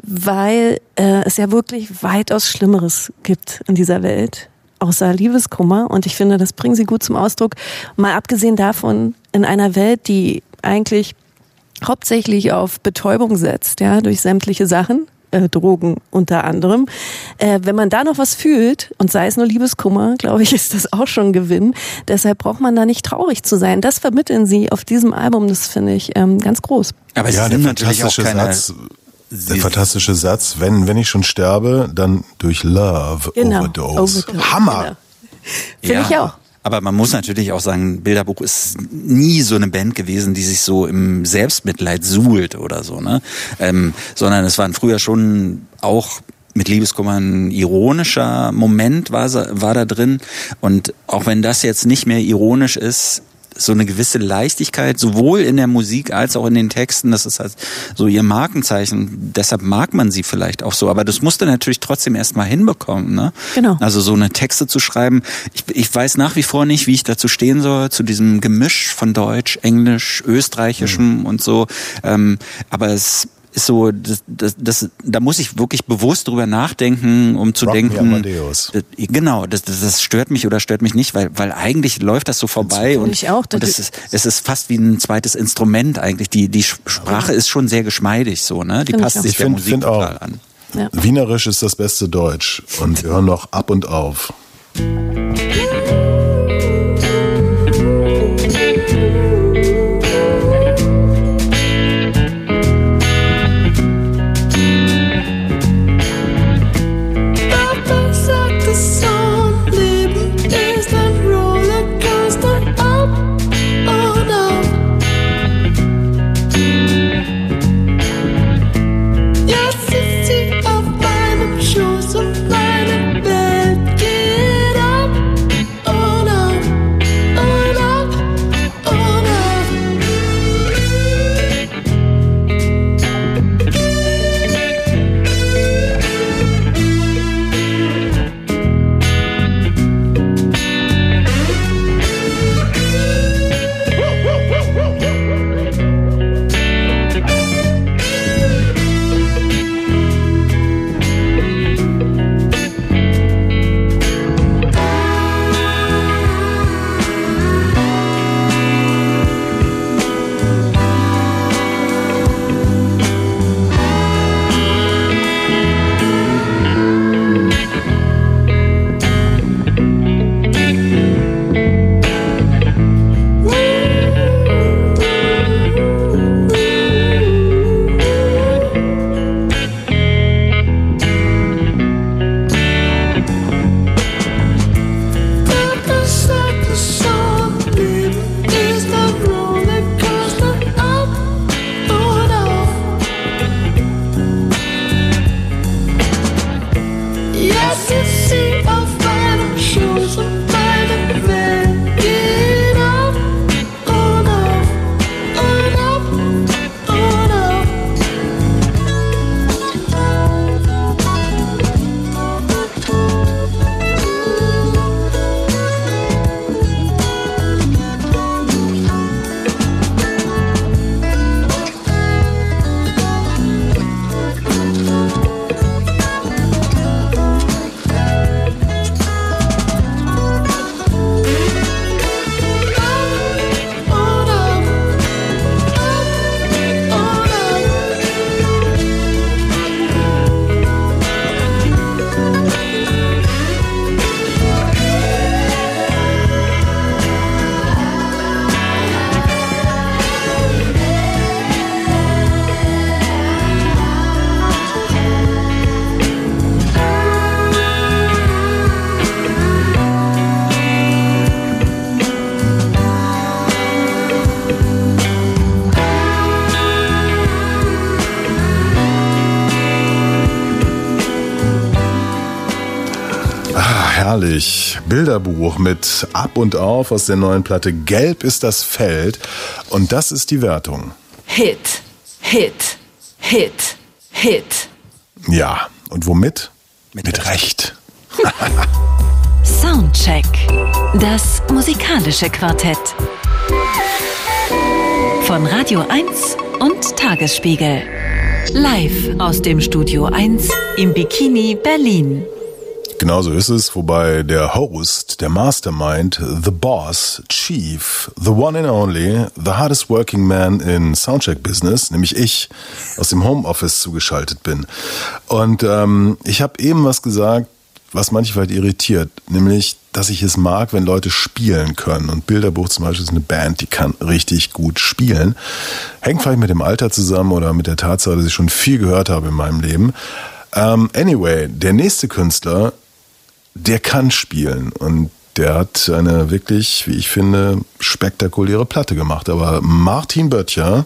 weil äh, es ja wirklich weitaus Schlimmeres gibt in dieser Welt außer Liebeskummer. Und ich finde, das bringen sie gut zum Ausdruck. Mal abgesehen davon, in einer Welt, die eigentlich hauptsächlich auf Betäubung setzt, ja, durch sämtliche Sachen, äh, Drogen unter anderem. Äh, wenn man da noch was fühlt, und sei es nur Liebeskummer, glaube ich, ist das auch schon ein Gewinn. Deshalb braucht man da nicht traurig zu sein. Das vermitteln sie auf diesem Album, das finde ich ähm, ganz groß. Aber es ja, der fantastische keine. Satz, der fantastische Satz, wenn, wenn ich schon sterbe, dann durch Love Genau, Overdose. Overdose, Hammer! genau. Finde ich auch. Aber man muss natürlich auch sagen, Bilderbuch ist nie so eine Band gewesen, die sich so im Selbstmitleid suhlt oder so, ne? Ähm, sondern es waren früher schon auch mit Liebeskummer ein ironischer Moment war, war da drin. Und auch wenn das jetzt nicht mehr ironisch ist, so eine gewisse Leichtigkeit, sowohl in der Musik als auch in den Texten, das ist halt so ihr Markenzeichen. Deshalb mag man sie vielleicht auch so. Aber das musste natürlich trotzdem erstmal hinbekommen. Ne? Genau. Also so eine Texte zu schreiben. Ich, ich weiß nach wie vor nicht, wie ich dazu stehen soll, zu diesem Gemisch von Deutsch, Englisch, Österreichischem und so. Ähm, aber es ist so, das, das, das, da muss ich wirklich bewusst drüber nachdenken, um zu Rock me denken. Das, genau, das, das, das stört mich oder stört mich nicht, weil, weil eigentlich läuft das so vorbei und, ich auch, und das- es ist, es ist fast wie ein zweites Instrument eigentlich. Die, die Sprache ist schon sehr geschmeidig so, ne? Die passt auch. sich Ich der find- Musik find auch. total an. Ja. Wienerisch ist das beste Deutsch. Und wir hören noch ab und auf. Herrlich. Bilderbuch mit Ab und Auf aus der neuen Platte. Gelb ist das Feld. Und das ist die Wertung. Hit, Hit, Hit, Hit. Ja. Und womit? Mit, Recht. Soundcheck. Das musikalische Quartett. Von Radio 1 und Tagesspiegel. Live aus dem Studio 1 im Bikini Berlin. Genauso ist es, wobei der Host, der Mastermind, The Boss, Chief, The One and Only, The Hardest Working Man in Soundcheck Business, nämlich ich, aus dem Homeoffice zugeschaltet bin. Und ähm, ich habe eben was gesagt, was manche vielleicht irritiert, nämlich, dass ich es mag, wenn Leute spielen können. Und Bilderbuch zum Beispiel ist eine Band, die kann richtig gut spielen. Hängt vielleicht mit dem Alter zusammen oder mit der Tatsache, dass ich schon viel gehört habe in meinem Leben. Ähm, anyway, der nächste Künstler, der kann spielen und der hat eine wirklich, wie ich finde, spektakuläre Platte gemacht. Aber Martin Böttcher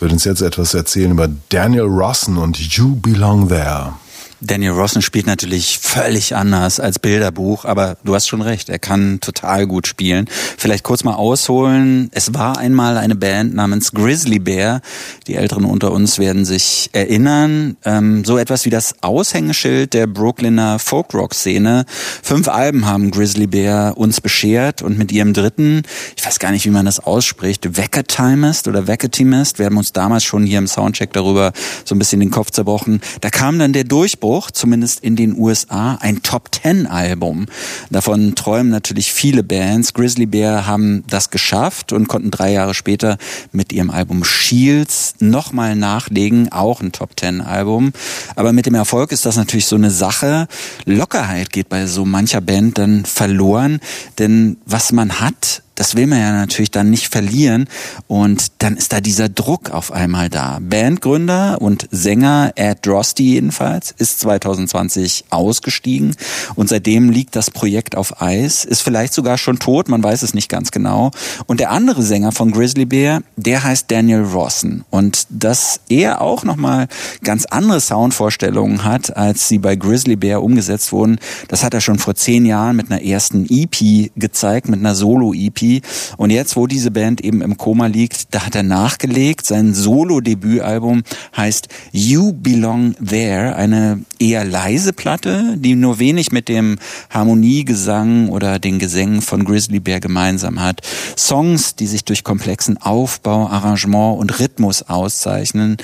wird uns jetzt etwas erzählen über Daniel Rossen und You Belong There. Daniel Rossen spielt natürlich völlig anders als Bilderbuch, aber du hast schon recht, er kann total gut spielen. Vielleicht kurz mal ausholen. Es war einmal eine Band namens Grizzly Bear. Die Älteren unter uns werden sich erinnern. Ähm, so etwas wie das Aushängeschild der Brooklyner Folkrock-Szene. Fünf Alben haben Grizzly Bear uns beschert und mit ihrem dritten, ich weiß gar nicht, wie man das ausspricht, Veckatimist oder Veckatimist, wir haben uns damals schon hier im Soundcheck darüber so ein bisschen den Kopf zerbrochen. Da kam dann der Durchbruch, zumindest in den USA, ein Top Ten Album. Davon träumen natürlich viele Bands. Grizzly Bear haben das geschafft und konnten drei Jahre später mit ihrem Album Shields nochmal nachlegen, auch ein Top Ten Album. Aber mit dem Erfolg ist das natürlich so eine Sache. Lockerheit geht bei so mancher Band dann verloren, denn was man hat, das will man ja natürlich dann nicht verlieren und dann ist da dieser Druck auf einmal da. Bandgründer und Sänger Ed Drosty jedenfalls ist 2020 ausgestiegen und seitdem liegt das Projekt auf Eis, ist vielleicht sogar schon tot, man weiß es nicht ganz genau. Und der andere Sänger von Grizzly Bear, der heißt Daniel Rossen und dass er auch nochmal ganz andere Soundvorstellungen hat, als sie bei Grizzly Bear umgesetzt wurden, das hat er schon vor zehn Jahren mit einer ersten EP gezeigt, mit einer Solo-EP und jetzt, wo diese Band eben im Koma liegt, da hat er nachgelegt. Sein Solo-Debütalbum heißt You Belong There, eine eher leise Platte, die nur wenig mit dem Harmoniegesang oder den Gesängen von Grizzly Bear gemeinsam hat. Songs, die sich durch komplexen Aufbau, Arrangement und Rhythmus auszeichnen.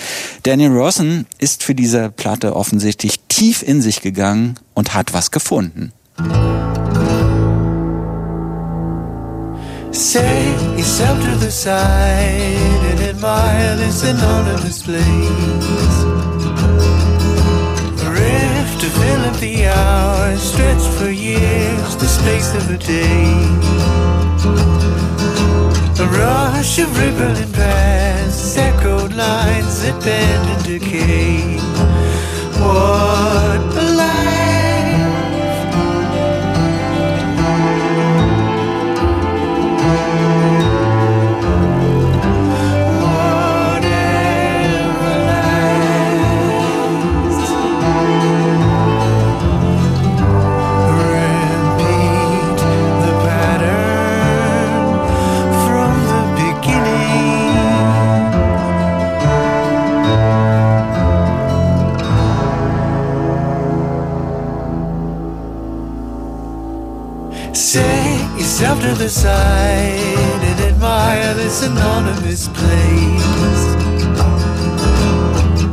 Daniel Rossen ist für diese Platte offensichtlich tief in sich gegangen und hat was gefunden. Set yourself to the side and admire this anonymous place. A rift to fill up the hours, stretched for years, the space of a day. A rush of rippling past, echoed lines that bend and decay. What a life! Set yourself to the side and admire this anonymous place.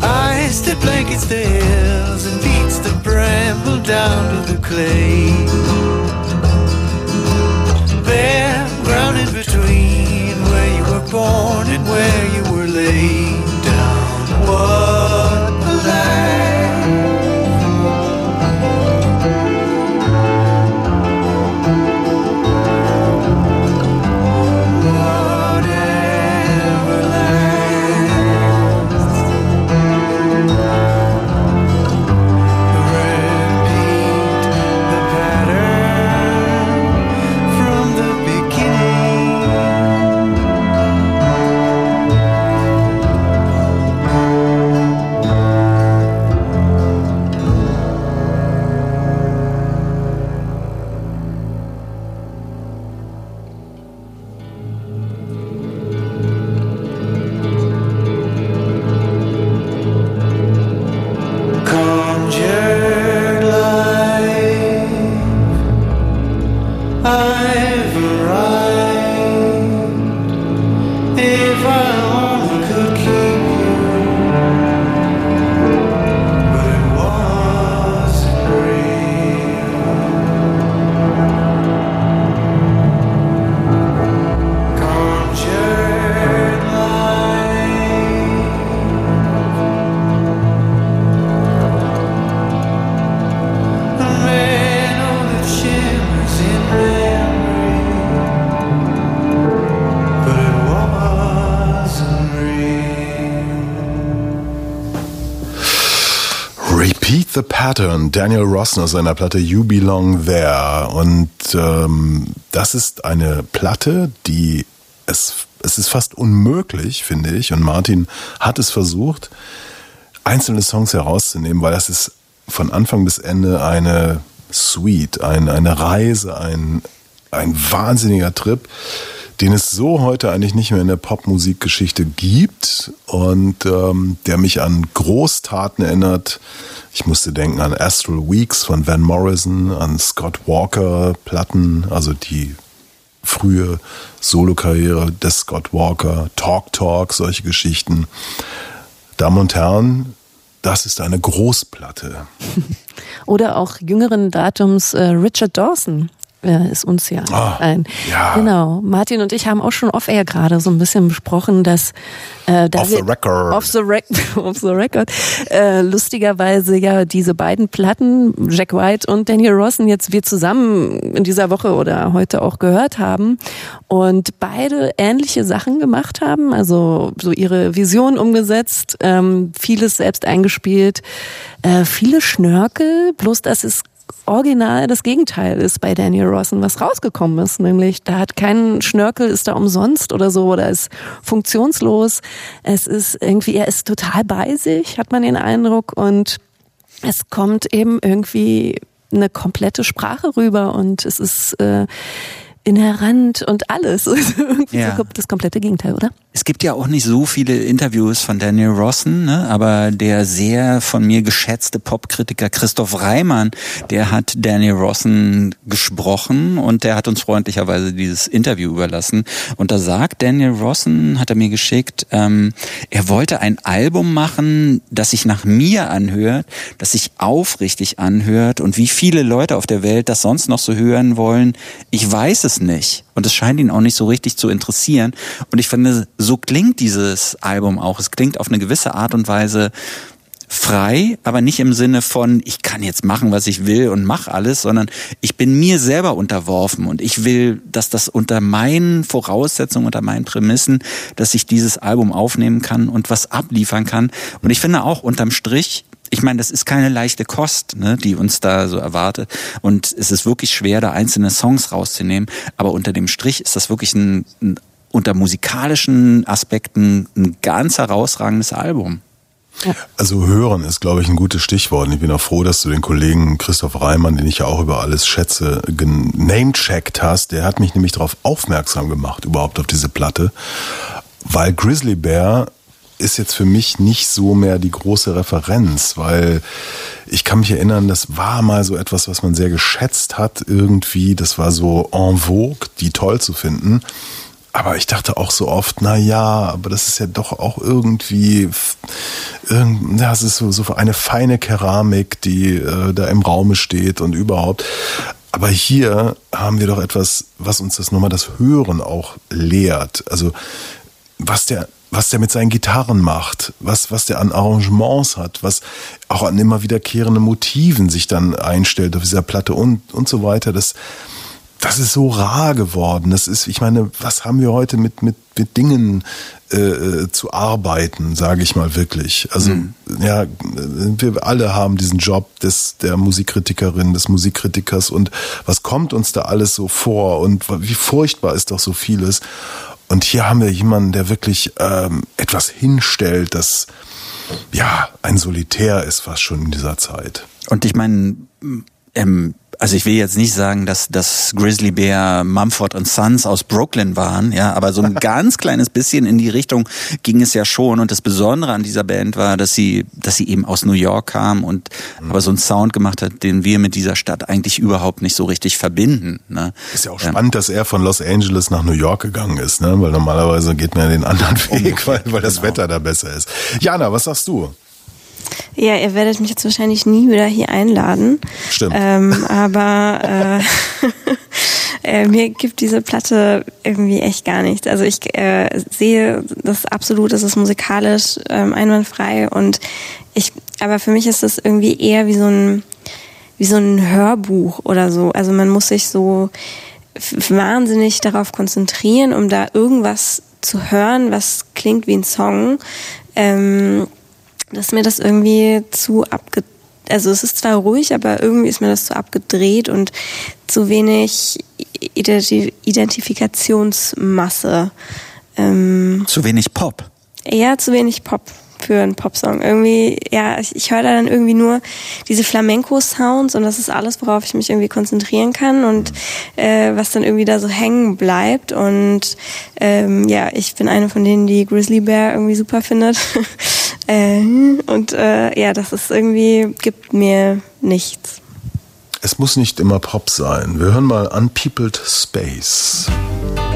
Ice that blankets the hills and beats the bramble down to the clay. Bare ground in between where you were born and where you were laid Daniel Rossen aus seiner Platte You Belong There. Und ähm, das ist eine Platte, die es, es ist fast unmöglich, finde ich. Und Martin hat es versucht, einzelne Songs herauszunehmen, weil das ist von Anfang bis Ende eine Suite, ein, eine Reise, ein, ein wahnsinniger Trip, den es so heute eigentlich nicht mehr in der Popmusikgeschichte gibt und ähm, der mich an Großtaten erinnert. Ich musste denken an Astral Weeks von Van Morrison, an Scott Walker Platten, also die frühe Solokarriere des Scott Walker, Talk Talk, solche Geschichten. Damen und Herren, das ist eine Großplatte. Oder auch jüngeren Datums äh, Richard Dawson äh, ist uns ja Ah, ein. ja. Genau. Martin und ich haben auch schon off-air gerade so ein bisschen besprochen, dass äh, da Off the wir- record. Off the, rec off the record. Äh, lustigerweise ja diese beiden Platten, Jack White und Daniel Rossen, jetzt wir zusammen in dieser Woche oder heute auch gehört haben und beide ähnliche Sachen gemacht haben, also so ihre Vision umgesetzt, ähm, vieles selbst eingespielt, äh, viele Schnörkel, bloß dass es original das Gegenteil ist bei Daniel Rossen, was rausgekommen ist, nämlich da hat kein Schnörkel, ist da umsonst oder so oder ist funktionslos. Es ist irgendwie, er ist total bei sich, hat man den Eindruck und es kommt eben irgendwie eine komplette Sprache rüber und es ist äh, inhärent und alles. Ja. so das komplette Gegenteil, oder? Es gibt ja auch nicht so viele Interviews von Daniel Rossen, ne? aber der sehr von mir geschätzte Popkritiker Christoph Reimann, der hat Daniel Rossen gesprochen und der hat uns freundlicherweise dieses Interview überlassen. Und da sagt Daniel Rossen, hat er mir geschickt, ähm, er wollte ein Album machen, das sich nach mir anhört, das sich aufrichtig anhört und wie viele Leute auf der Welt das sonst noch so hören wollen, ich weiß es nicht. Und es scheint ihn auch nicht so richtig zu interessieren. Und ich finde, so klingt dieses Album auch. Es klingt auf eine gewisse Art und Weise frei, aber nicht im Sinne von, ich kann jetzt machen, was ich will und mach alles, sondern ich bin mir selber unterworfen und ich will, dass das unter meinen Voraussetzungen, unter meinen Prämissen, dass ich dieses Album aufnehmen kann und was abliefern kann. Und ich finde auch unterm Strich, ich meine, das ist keine leichte Kost, ne, die uns da so erwartet. Und es ist wirklich schwer, da einzelne Songs rauszunehmen. Aber unter dem Strich ist das wirklich ein, ein unter musikalischen Aspekten ein ganz herausragendes Album. Also hören ist, glaube ich, ein gutes Stichwort. Und ich bin auch froh, dass du den Kollegen Christoph Reimann, den ich ja auch über alles schätze, genamecheckt hast. Der hat mich nämlich darauf aufmerksam gemacht, überhaupt auf diese Platte. Weil Grizzly Bear ist jetzt für mich nicht so mehr die große Referenz, weil ich kann mich erinnern, das war mal so etwas, was man sehr geschätzt hat irgendwie. Das war so en vogue, die toll zu finden. Aber ich dachte auch so oft, na ja, aber das ist ja doch auch irgendwie, es ist so, so eine feine Keramik, die äh, da im Raume steht und überhaupt. Aber hier haben wir doch etwas, was uns das nochmal das Hören auch lehrt. Also was der, was der mit seinen Gitarren macht, was, was der an Arrangements hat, was auch an immer wiederkehrenden Motiven sich dann einstellt auf dieser Platte und, und so weiter. Das, das ist so rar geworden. Das ist, ich meine, was haben wir heute mit, mit, mit Dingen äh, äh, zu arbeiten, sage ich mal wirklich. Also ja, wir alle haben diesen Job des der Musikkritikerin, des Musikkritikers und was kommt uns da alles so vor und wie furchtbar ist doch so vieles. Und hier haben wir jemanden, der wirklich ähm, etwas hinstellt, das ja ein Solitär ist fast schon in dieser Zeit. Und ich meine, ähm, also ich will jetzt nicht sagen, dass dass Grizzly Bear, Mumford und Sons aus Brooklyn waren, ja, aber so ein ganz kleines bisschen in die Richtung ging es ja schon. Und das Besondere an dieser Band war, dass sie, dass sie eben aus New York kam und aber so einen Sound gemacht hat, den wir mit dieser Stadt eigentlich überhaupt nicht so richtig verbinden. Ne? Ist ja auch spannend, dass er von Los Angeles nach New York gegangen ist, ne? weil normalerweise geht man ja den anderen Weg, weil, weil das Wetter da besser ist. Jana, was sagst du? Ja, ihr werdet mich jetzt wahrscheinlich nie wieder hier einladen. Stimmt. Ähm, aber äh, äh, mir gibt diese Platte irgendwie echt gar nichts. Also ich äh, sehe das absolut, es ist musikalisch ähm, einwandfrei und ich, aber für mich ist das irgendwie eher wie so ein wie so ein Hörbuch oder so. Also man muss sich so wahnsinnig darauf konzentrieren, um da irgendwas zu hören, was klingt wie ein Song. Ähm, dass mir das irgendwie zu abge... Also es ist zwar ruhig, aber irgendwie ist mir das zu abgedreht und zu wenig Identi Identifikationsmasse. Ähm, Zu wenig Pop. ja, zu wenig Pop, für einen Popsong. Irgendwie, ja, ich, ich höre da dann irgendwie nur diese Flamenco-Sounds und das ist alles, worauf ich mich irgendwie konzentrieren kann und äh, was dann irgendwie da so hängen bleibt. Und ähm, ja, ich bin eine von denen, die Grizzly Bear irgendwie super findet. äh, und äh, ja, das ist irgendwie, gibt mir nichts. Es muss nicht immer Pop sein. Wir hören mal Unpeopled Space. Ten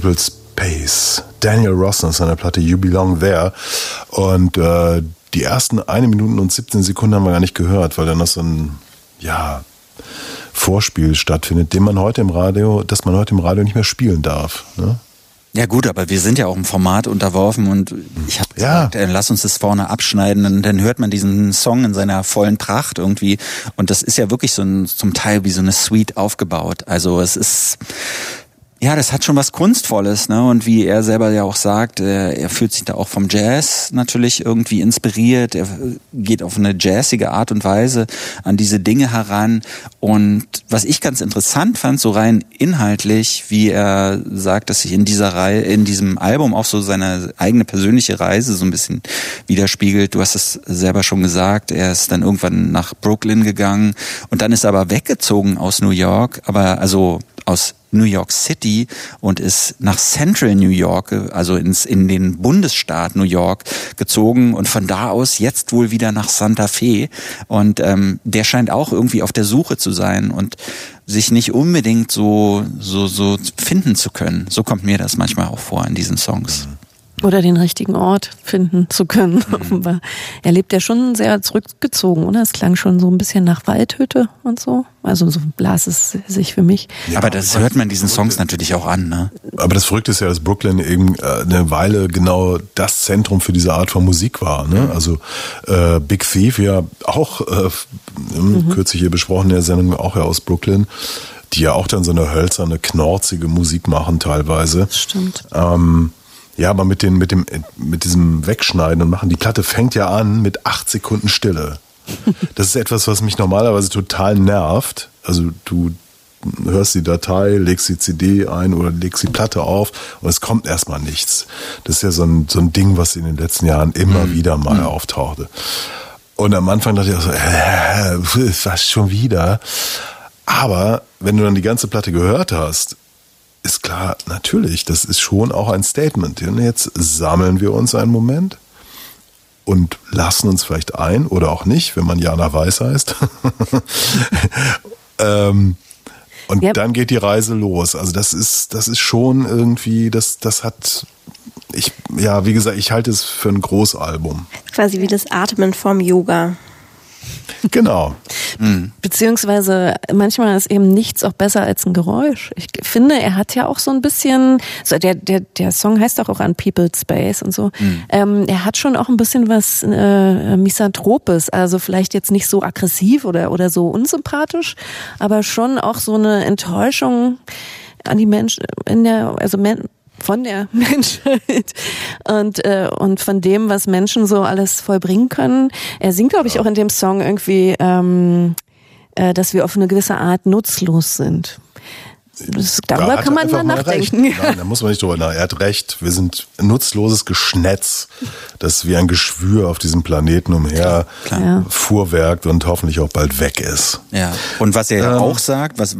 Unpeopled Space. Daniel Ross aus seiner Platte You Belong There. Und äh, die ersten eine Minuten und 17 Sekunden haben wir gar nicht gehört, weil dann noch so ein, ja, Vorspiel stattfindet, den man heute im Radio, das man heute im Radio nicht mehr spielen darf. Ne? Ja gut, aber wir sind ja auch im Format unterworfen und ich habe gesagt, äh, lass uns das vorne abschneiden und dann hört man diesen Song in seiner vollen Pracht irgendwie und das ist ja wirklich so ein, zum Teil wie so eine Suite aufgebaut. Also es ist ja, das hat schon was Kunstvolles, ne? Und wie er selber ja auch sagt, äh, er fühlt sich da auch vom Jazz natürlich irgendwie inspiriert. Er äh, geht auf eine jazzige Art und Weise an diese Dinge heran. Und was ich ganz interessant fand, so rein inhaltlich, wie er sagt, dass sich in dieser Reihe, in diesem Album auch so seine eigene persönliche Reise so ein bisschen widerspiegelt. Du hast es selber schon gesagt. Er ist dann irgendwann nach Brooklyn gegangen und dann ist er aber weggezogen aus New York, aber also aus New York City und ist nach Central New York, also ins, in den Bundesstaat New York gezogen und von da aus jetzt wohl wieder nach Santa Fe. Und ähm, der scheint auch irgendwie auf der Suche zu sein und sich nicht unbedingt so, so, so finden zu können. So kommt mir das manchmal auch vor in diesen Songs. Oder den richtigen Ort finden zu können, Mhm. offenbar. Er lebt ja schon sehr zurückgezogen, oder? Es klang schon so ein bisschen nach Waldhütte und so. Also so las es sich für mich. aber das hört man diesen Songs natürlich auch an, ne? Aber das Verrückte ist ja, dass Brooklyn eben äh, eine Weile genau das Zentrum für diese Art von Musik war. Ne? Also äh, Big Thief ja auch äh, Mhm. kürzlich hier besprochen in der Sendung auch ja aus Brooklyn, die ja auch dann so eine hölzerne, knorzige Musik machen teilweise. Stimmt. Ähm, ja, aber mit, den, mit, dem, mit diesem Wegschneiden und machen, die Platte fängt ja an mit acht Sekunden Stille. Das ist etwas, was mich normalerweise total nervt. Also du hörst die Datei, legst die CD ein oder legst die Platte auf und es kommt erstmal nichts. Das ist ja so ein, so ein Ding, was in den letzten Jahren immer wieder mal auftauchte. Und am Anfang dachte ich auch so, äh, was schon wieder? Aber wenn du dann die ganze Platte gehört hast, ist klar, natürlich, das ist schon auch ein Statement. Und jetzt sammeln wir uns einen Moment und lassen uns vielleicht ein oder auch nicht, wenn man Jana Weiß heißt. ähm, und Ja. dann geht die Reise los. Also das ist, das ist schon irgendwie, das, das hat, ich, ja, wie gesagt, ich halte es für ein Großalbum. Quasi wie das Atmen vom Yoga. Genau. Beziehungsweise manchmal ist eben nichts auch besser als ein Geräusch. Ich finde, er hat ja auch so ein bisschen, so der, der, der Song heißt doch auch an People's Space und so. Ähm, er hat schon auch ein bisschen was äh, Misantropes, also vielleicht jetzt nicht so aggressiv oder, oder so unsympathisch, aber schon auch so eine Enttäuschung an die Menschen in der, also von der Menschheit und äh, und von dem, was Menschen so alles vollbringen können. Er singt, glaube ich, auch in dem Song irgendwie, ähm, äh, dass wir auf eine gewisse Art nutzlos sind. Das, Da darüber hat kann man mal nachdenken. Nein, da muss man nicht drüber nach. Er hat recht. Wir sind ein nutzloses Geschnetz, das wie ein Geschwür auf diesem Planeten umher fuhrwerkt und hoffentlich auch bald weg ist. Ja. Und was er Ähm. auch sagt, was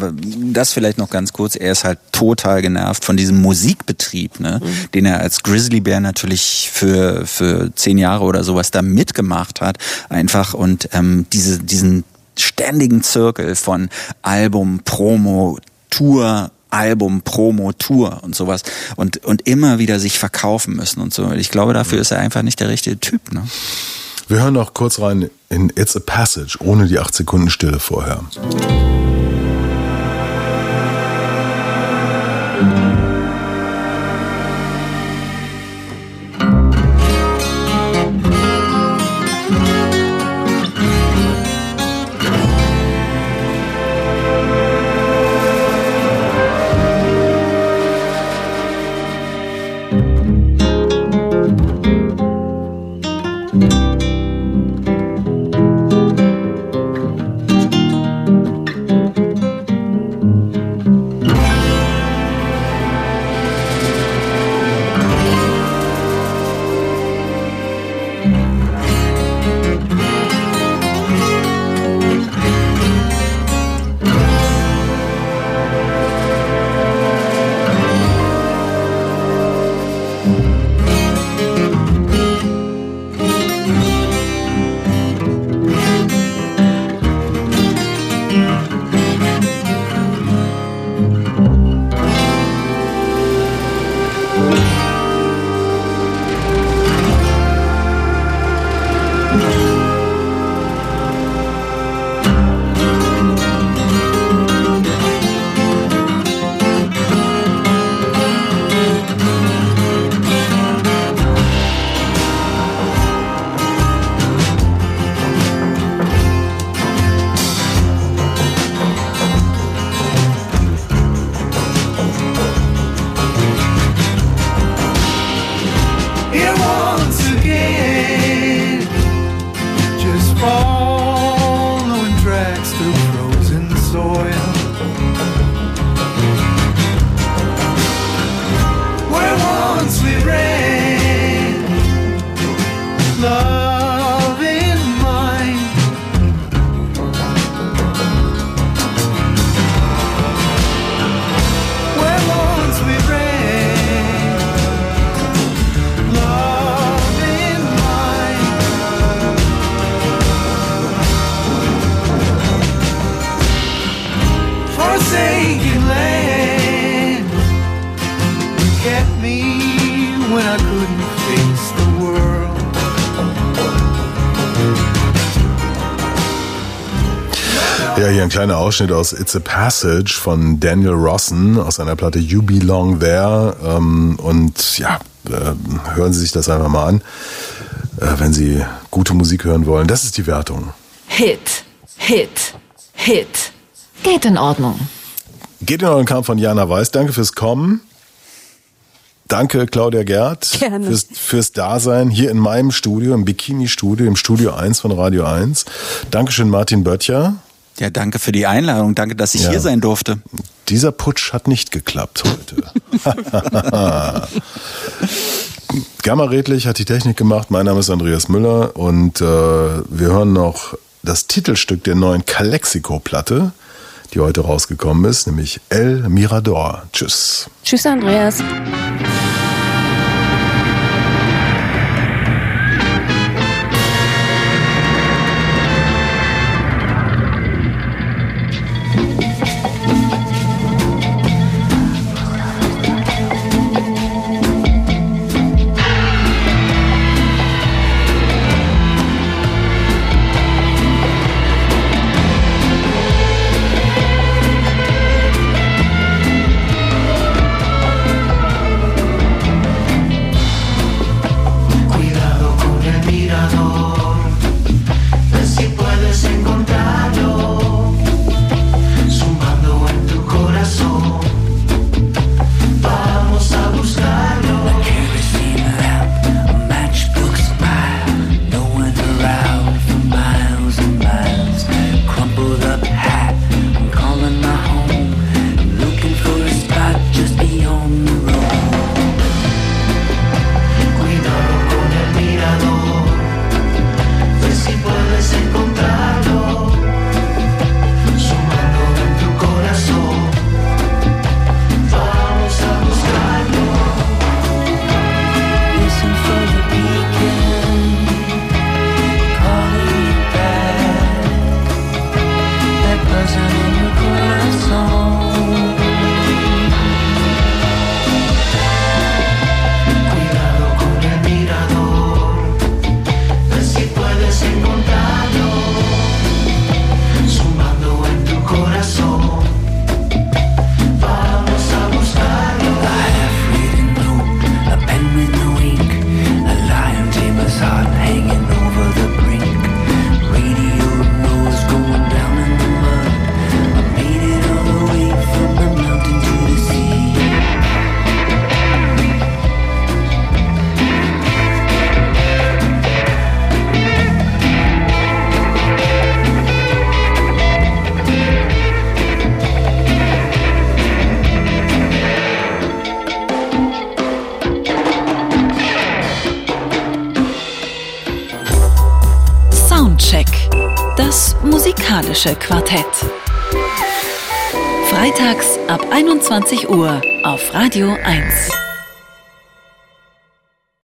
das vielleicht noch ganz kurz, er ist halt total genervt von diesem Musikbetrieb, ne, den er als Grizzly Bear natürlich für für zehn Jahre oder sowas da mitgemacht hat, einfach und ähm, diese diesen ständigen Zirkel von Album, Promo, Tour, Album, Promo, Tour und sowas und und immer wieder sich verkaufen müssen und so. Ich glaube, dafür ist er einfach nicht der richtige Typ, ne? Wir hören noch kurz rein in It's a Passage, ohne die acht Sekunden Stille vorher. Face the world. Ja, hier ein kleiner Ausschnitt aus It's a Passage von Daniel Rossen aus seiner Platte You Belong There. Ähm, und ja, äh, hören Sie sich das einfach mal an, äh, wenn Sie gute Musik hören wollen. Das ist die Wertung. Hit, Hit, Hit. Geht in Ordnung. Geht in euren Kampf von Jana Weiß. Danke fürs Kommen. Danke, Claudia Gerd, Gerne. Fürs, fürs Dasein hier in meinem Studio, im Bikini-Studio, im Studio 1 von Radio 1. Dankeschön, Martin Böttcher. Ja, danke für die Einladung. Danke, dass ich Ja. hier sein durfte. Dieser Putsch hat nicht geklappt heute. Gamma Redlich hat die Technik gemacht. Mein Name ist Andreas Müller und äh, wir hören noch das Titelstück der neuen Calexico-Platte, die heute rausgekommen ist, nämlich El Mirador. Tschüss. Tschüss, Andreas.